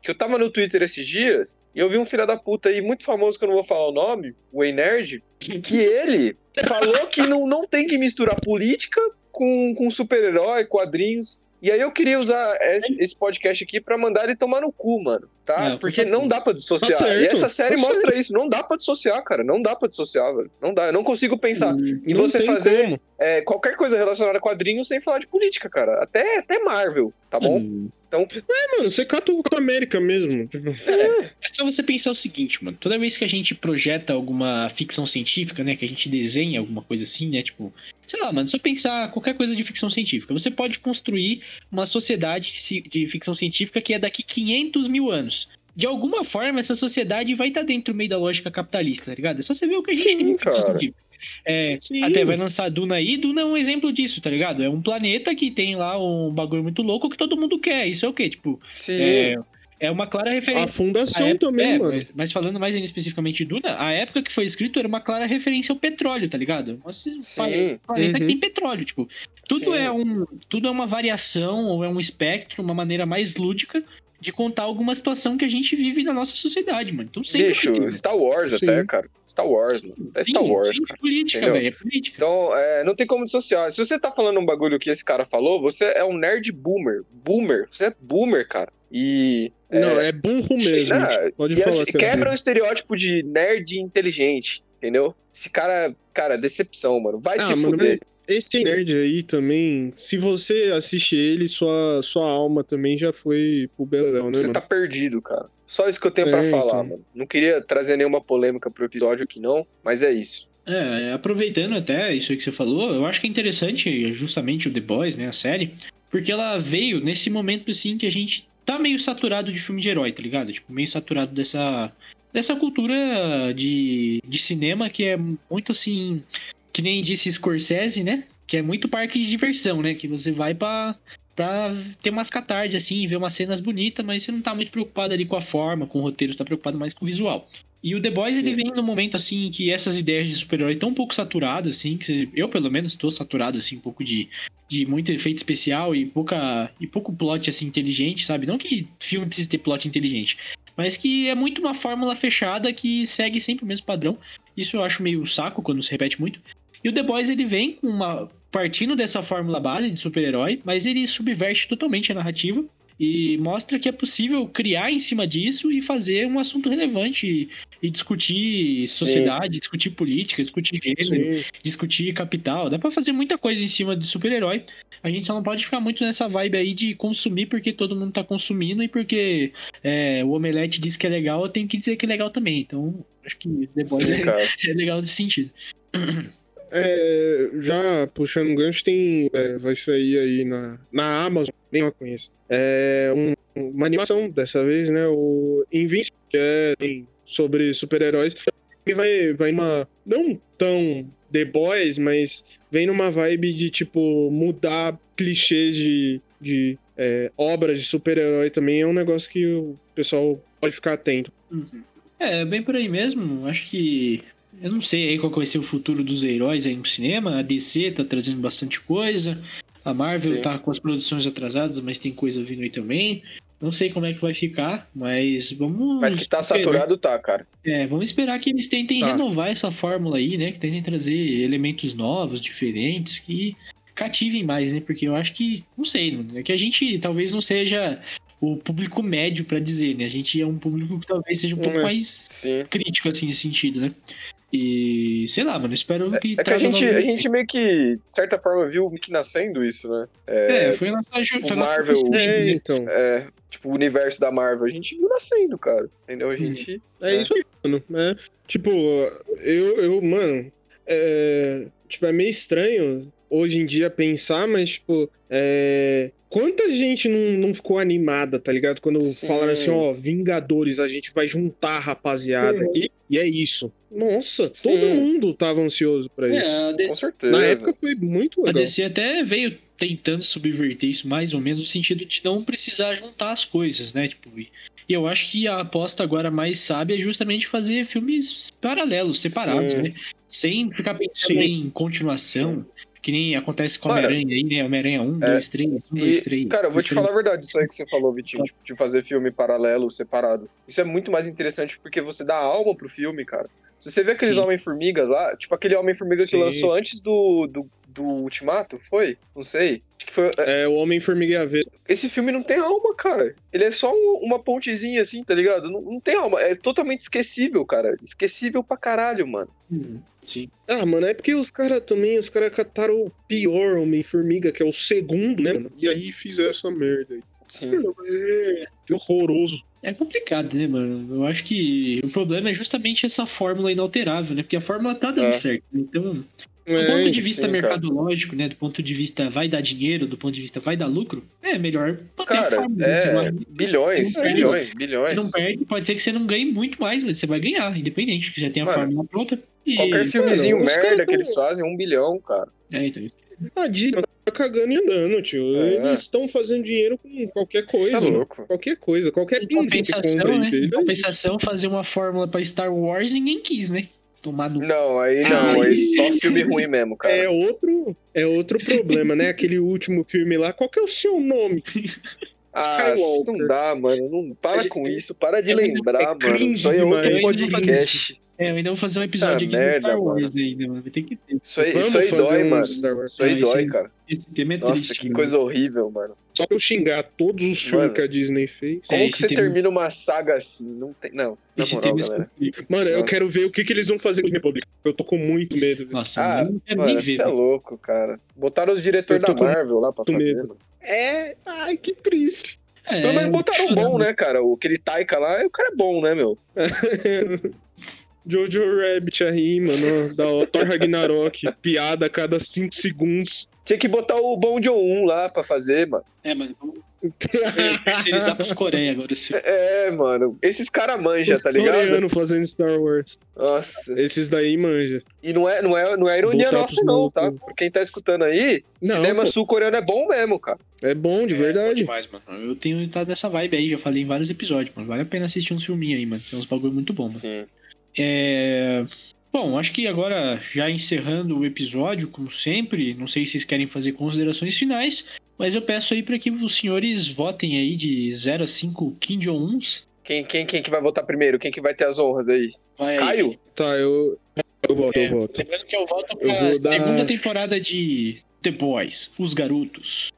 Que eu tava no Twitter esses dias e eu vi um filho da puta aí muito famoso, que eu não vou falar o nome, o Nerd, que ele falou que não, não tem que misturar política com, com super-herói, quadrinhos. E aí eu queria usar esse, esse podcast aqui pra mandar ele tomar no cu, mano, tá? Por Porque não dá pra dissociar. Tá certo, e essa série tá mostra isso, não dá pra dissociar, cara, não dá pra dissociar, velho. Não dá, eu não consigo pensar E- e não você fazer é, qualquer coisa relacionada a quadrinhos sem falar de política, cara. Até, até Marvel, tá bom? Hum, Então, É, mano, você cata o Capitão América mesmo. Tipo, É só você pensar o seguinte, mano. Toda vez que a gente projeta alguma ficção científica, né? Que a gente desenha alguma coisa assim, né? Tipo, sei lá, mano, só pensar qualquer coisa de ficção científica. Você pode construir uma sociedade ci- de ficção científica que é daqui 500 mil anos. De alguma forma, essa sociedade vai estar dentro meio da lógica capitalista, tá ligado? É só você ver o que a gente Sim, tem de ficção científica. É, vai lançar Duna aí. Duna é um exemplo disso, tá ligado? É um planeta que tem lá um bagulho muito louco que todo mundo quer. Isso é o quê? Tipo, sim. é, é uma clara referência. a fundação A época- também, é, mano. mas- falando mais especificamente de Duna, a época que foi escrito era uma clara referência ao petróleo, tá ligado? Nossa, um Sim. planeta que Uhum. tem petróleo, tipo. Tudo Sim. é um. Tudo é uma variação, ou é um espectro, uma maneira mais lúdica de contar alguma situação que a gente vive na nossa sociedade, mano. Então sempre. Bicho, vai ter. Star Wars até, cara. Star Wars, mano. É Sim, Star Wars, cara. é política, velho. É política. Então, é, não tem como dissociar. Se você tá falando um bagulho que esse cara falou, você é um nerd boomer. Boomer. Você é boomer, cara. E. Não, é burro mesmo. Não, tipo, Pode e falar assim, que é quebra o estereótipo de nerd inteligente, entendeu? Esse cara, cara, decepção, mano. Vai Ah, se mano, fuder. Esse nerd aí também, se você assiste ele, sua, sua alma também já foi pro Beléu, né, Você mano? tá perdido, cara. Só isso que eu tenho pra É, falar, então. mano. Não queria trazer nenhuma polêmica pro episódio aqui, não, mas é isso. É, aproveitando até isso aí que você falou, eu acho que é interessante justamente o The Boys, né, a série, porque ela veio nesse momento assim que a gente tá meio saturado de filme de herói, tá ligado? Tipo, meio saturado dessa dessa cultura de, de cinema que é muito assim, que nem disse Scorsese, né? Que é muito parque de diversão, né? Que você vai pra, pra ter umas catardes assim, ver umas cenas bonitas, mas você não tá muito preocupado ali com a forma, com o roteiro, você tá preocupado mais com o visual. E o The Boys, ele vem num momento, assim, que essas ideias de super-herói estão um pouco saturadas, assim, que eu, pelo menos, tô saturado, assim, um pouco de, de muito efeito especial e, pouca, e pouco plot, assim, inteligente, sabe? Não que filme precise ter plot inteligente, mas que é muito uma fórmula fechada que segue sempre o mesmo padrão. Isso eu acho meio saco quando se repete muito. E o The Boys, ele vem com uma... partindo dessa fórmula base de super-herói, mas ele subverte totalmente a narrativa E mostra que é possível criar em cima disso e fazer um assunto relevante e, e discutir sociedade, discutir política, discutir gênero, Sim. discutir capital. Dá pra fazer muita coisa em cima de super-herói. A gente só não pode ficar muito nessa vibe aí de consumir porque todo mundo tá consumindo e porque é, o Omelete diz que é legal, eu tenho que dizer que é legal também. Então, acho que The Boys Sim, é, [laughs] é legal nesse sentido. É, já puxando um gancho, tem. é, vai sair aí na, na Amazon, nem eu conheço. É um- uma animação dessa vez, né? O Invincible, que é tem sobre super-heróis. E vai, vai numa. Não tão The Boys, mas vem numa vibe de, tipo, mudar clichês de, de é, obras de super-herói também. É um negócio que o pessoal pode ficar atento. É, bem por aí mesmo. Acho que. Eu não sei aí qual vai ser o futuro dos heróis aí no cinema. A DC tá trazendo bastante coisa. A Marvel Sim. tá com as produções atrasadas, mas tem coisa vindo aí também. Não sei como é que vai ficar, mas vamos. Mas que tá esperar. saturado, tá, cara. É, vamos esperar que eles tentem Tá. renovar essa fórmula aí, né? Que tentem trazer elementos novos, diferentes, que cativem mais, né? Porque eu acho que, não sei, mano, é que a gente talvez não seja o público médio pra dizer, né? A gente é um público que talvez seja um pouco É. mais Sim. crítico, assim, nesse sentido, né? E, sei lá, mano, espero que É que a gente, a gente meio que, de certa forma, viu meio que nascendo isso, né? É, o foi a nossa Marvel- justiça, É, né? então. É, tipo, o universo da Marvel. A gente viu nascendo, cara. Entendeu? A Uhum. gente. É É. isso aí, mano. É, tipo, eu, eu mano, é, tipo, é meio estranho hoje em dia pensar, mas, tipo, é, quanta gente não, não ficou animada, tá ligado? Quando Sim. falaram assim, ó, Vingadores, a gente vai juntar a rapaziada Uhum. aqui, e é isso. Nossa, todo Sim. mundo tava ansioso pra isso. É, a D- Com certeza. Na época foi muito A legal. DC até veio tentando subverter isso mais ou menos no sentido de não precisar juntar as coisas, né? Tipo, e e eu acho que a aposta agora mais sábia é justamente fazer filmes paralelos, separados, Sim. né? Sem ficar pensando Sim. em continuação, que nem acontece com Homem-Aranha aí, né? Homem-Aranha 1, é, 2, 3, 1, 2, 3. E, cara, eu vou te falar a verdade, isso aí que você falou, Vitinho, de, de fazer filme paralelo, separado. Isso é muito mais interessante porque você dá alma pro filme, cara. Se você vê aqueles. Homem-Formigas lá, tipo aquele Homem-Formiga que lançou antes do, do, do Ultimato, foi? Não sei. Acho que foi. é, É, o Homem-Formiga e a Vespa. Esse filme não tem alma, cara. Ele é só um- uma pontezinha assim, tá ligado? Não, não tem alma. É totalmente esquecível, cara. Esquecível pra caralho, mano. Hum, Sim. Ah, mano, é porque os caras também, os caras cataram o pior Homem-Formiga, que é o segundo, né, mano? E aí fizeram essa merda aí. Sim. É, que horroroso. É complicado, né, mano? Eu acho que o problema é justamente essa fórmula inalterável, né? Porque a fórmula tá dando É. certo. Então, do É, ponto de vista sim, cara. mercadológico, né? Do ponto de vista vai dar dinheiro, do ponto de vista vai dar lucro, é melhor Cara, fórmula. né? É. não- Bilhões, bilhões, Você bilhões. não perde, pode ser que você não ganhe muito mais, mas você vai ganhar, independente, que já tem a Mano, fórmula pronta. E... Qualquer filmezinho os merda que eles fazem, um bilhão, cara. É, então, A Disney tá cagando e andando, tio. É. Eles estão fazendo dinheiro com qualquer Tá coisa. mano. louco. Qualquer coisa, qualquer que compensação, né? Em compensação, fazer uma fórmula pra Star Wars ninguém quis, né? Tomar no. Não, aí não, aí só filme ruim mesmo, cara. É outro, é outro problema, né? Aquele último filme lá. Qual que é o seu nome? Ah, Skywalker. não dá, mano. Não para Gente, com isso, para de é lembrar, é mano. cringe Isso aí é outro demais. podcast. É, eu ainda vou fazer um episódio Ah, aqui merda, Star Wars ainda, mano. Vai ter que ter. Isso aí, Vamos isso aí dói, um mano. Isso aí Ah, dói, esse- cara. Esse tema é Nossa, triste. que mano. coisa horrível, mano. Só pra eu xingar todos os filmes Mano. que a Disney fez. Como É, que você termina uma saga assim? Não tem. Não, na Esse moral, tema é galera. Mano, eu Nossa. quero ver o que, que eles vão fazer com o Republic. Eu tô com muito medo. velho. Nossa, Ah, eu não quero mano, nem ver. você é louco, cara. Botaram os diretores Eu da Marvel lá pra fazer, medo. mano. É, ai, que triste. É, Pelo menos botaram um chorando. bom, né, cara? O aquele Taika lá, o cara é bom, né, meu? [laughs] Jojo Rabbit aí, mano. Da. Thor Ragnarok. piada a cada 5 segundos. Tinha que botar o Bom John 1 lá pra fazer, mano. É, mano, vamos [laughs] terceirizar pros Coreia agora. Esse... É, mano. Esses caras manjam, tá ligado? coreanos fazendo Star Wars. Nossa. Esses daí manja. E não é, não é, não é ironia Botar nossa, não, tá? Por quem tá escutando aí, Não, cinema pô. sul-coreano é bom mesmo, cara. É bom, de É, bom verdade. demais, mano. Eu tenho estado nessa vibe aí, já falei em vários episódios, mano. Vale a pena assistir uns filminhos aí, mano. Tem uns bagulho muito bom, mano. Sim. É... Bom, acho que agora, já encerrando o episódio, como sempre, não sei se vocês querem fazer considerações finais, mas eu peço aí para que os senhores votem aí de 0 a 5 Kim Jong-uns. Quem, quem, quem que vai votar primeiro? Quem que vai ter as honras aí? Vai aí. Caio? Tá, eu. Eu voto, É, eu voto. Lembrando que eu volto Eu pra vou dar- segunda temporada de The Boys, Os Garotos.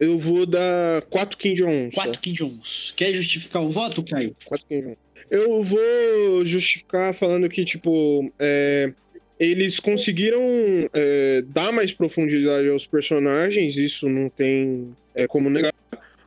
Eu vou dar 4 Kim Jong-un. só. 4 Kim Jong-uns. Quer justificar o voto, Caio? 4 Kim Jong-un. Eu vou justificar falando que, tipo, é, eles conseguiram é, dar mais profundidade aos personagens, isso não tem é, como negar.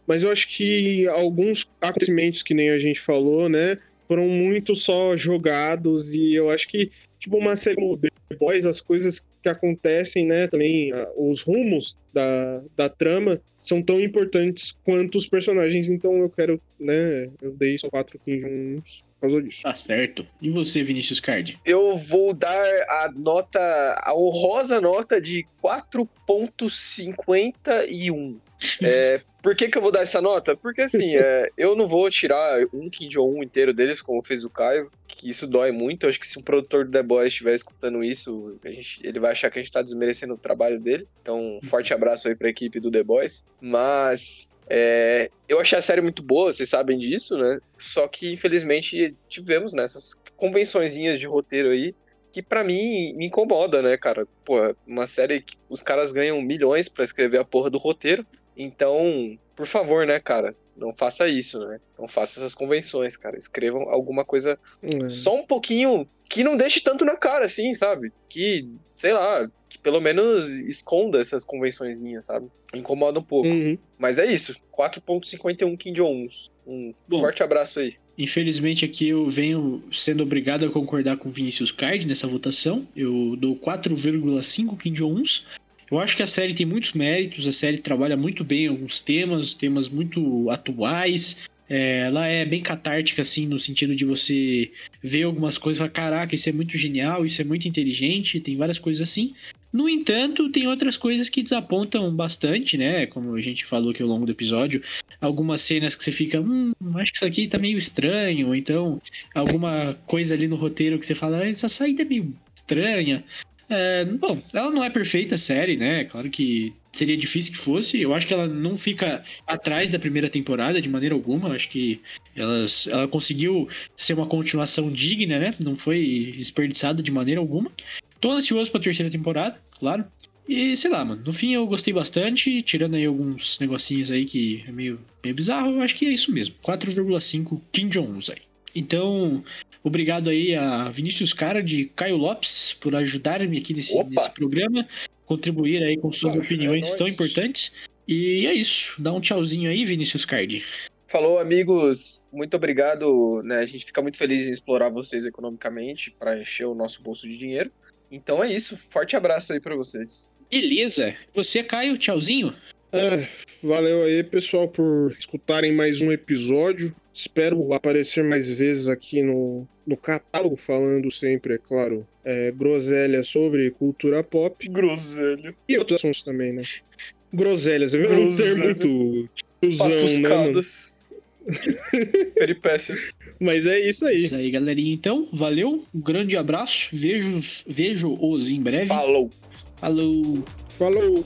Mas eu acho que alguns acontecimentos que nem a gente falou, né, foram muito só jogados e eu acho que, tipo, uma série como The Boys, as coisas que acontecem, né, também os rumos da, da trama são tão importantes quanto os personagens, então eu quero, né, eu dei só 4 Kim Jong-uns por causa disso. Tá certo. E você, Vinícius Card? Eu vou dar a nota, a honrosa nota de 4.51. [laughs] É, por que, que eu vou dar essa nota? Porque assim, é, [laughs] eu não vou tirar um Kim Jong-un inteiro deles, como fez o Caio, que isso dói muito. Eu acho que se um produtor do The Boys estiver escutando isso, a gente- ele vai achar que a gente tá desmerecendo o trabalho dele. Então, um forte abraço aí pra equipe do The Boys. Mas é, eu achei a série muito boa, vocês sabem disso, né? Só que, infelizmente, tivemos nessas convençõezinhas de roteiro aí que pra mim me incomoda, né, cara? Pô, uma série que os caras ganham milhões pra escrever a porra do roteiro. Então, por favor, né, cara? Não faça isso, né? Não faça essas convenções, cara. Escrevam alguma coisa É. só um pouquinho que não deixe tanto na cara, assim, sabe? Que, sei lá, que pelo menos esconda essas convençõezinhas, sabe? Incomoda um pouco. Uhum. Mas é isso. 4.51 Kim Jong-uns. Um Bom. forte abraço aí. Infelizmente aqui eu venho sendo obrigado a concordar com o Vinícius Card nessa votação. Eu dou 4,5 Kim Jong-uns. Eu acho que a série tem muitos méritos, a série trabalha muito bem alguns temas, temas muito atuais. É, ela é bem catártica, assim, no sentido de você ver algumas coisas e falar, caraca, isso é muito genial, isso é muito inteligente, tem várias coisas assim. No entanto, tem outras coisas que desapontam bastante, né? Como a gente falou aqui ao longo do episódio. Algumas cenas que você fica, hum, acho que isso aqui tá meio estranho. Ou então, alguma coisa ali no roteiro que você fala, "Ah, essa saída é meio estranha. É, bom, ela não é perfeita a série, né? Claro que seria difícil que fosse. Eu acho que ela não fica atrás da primeira temporada de maneira alguma. Eu acho que elas, ela conseguiu ser uma continuação digna, né? Não foi desperdiçada de maneira alguma. Tô ansioso pra terceira temporada, claro. E sei lá, mano, no fim eu gostei bastante, tirando aí alguns negocinhos aí que é meio, meio bizarro, eu acho que é isso mesmo. 4,5 Kim Jong-uns aí. Então, obrigado aí a Vinícius Cara de Caio Lopes por ajudar-me aqui nesse, nesse programa, contribuir aí com suas Opa, opiniões é tão importantes. E é isso, dá um tchauzinho aí, Vinícius Card. Falou, amigos. Muito obrigado. Né? A gente fica muito feliz em explorar vocês economicamente para encher o nosso bolso de dinheiro. Então é isso. Forte abraço aí para vocês. Beleza, você, Caio, tchauzinho? É, valeu aí, pessoal, por escutarem mais um episódio. Espero aparecer mais vezes aqui no, no catálogo, falando sempre, é claro, é, groselha sobre cultura pop Groselho. e outros assuntos também, né? Groselha, você viu? É um termo Groselha. muito tiozão, né, mano? [laughs] Peripécias. Mas é isso aí. Isso aí, galerinha. Então, valeu, um grande abraço. Vejo, vejo-os em breve. Falou. Falou. Falou!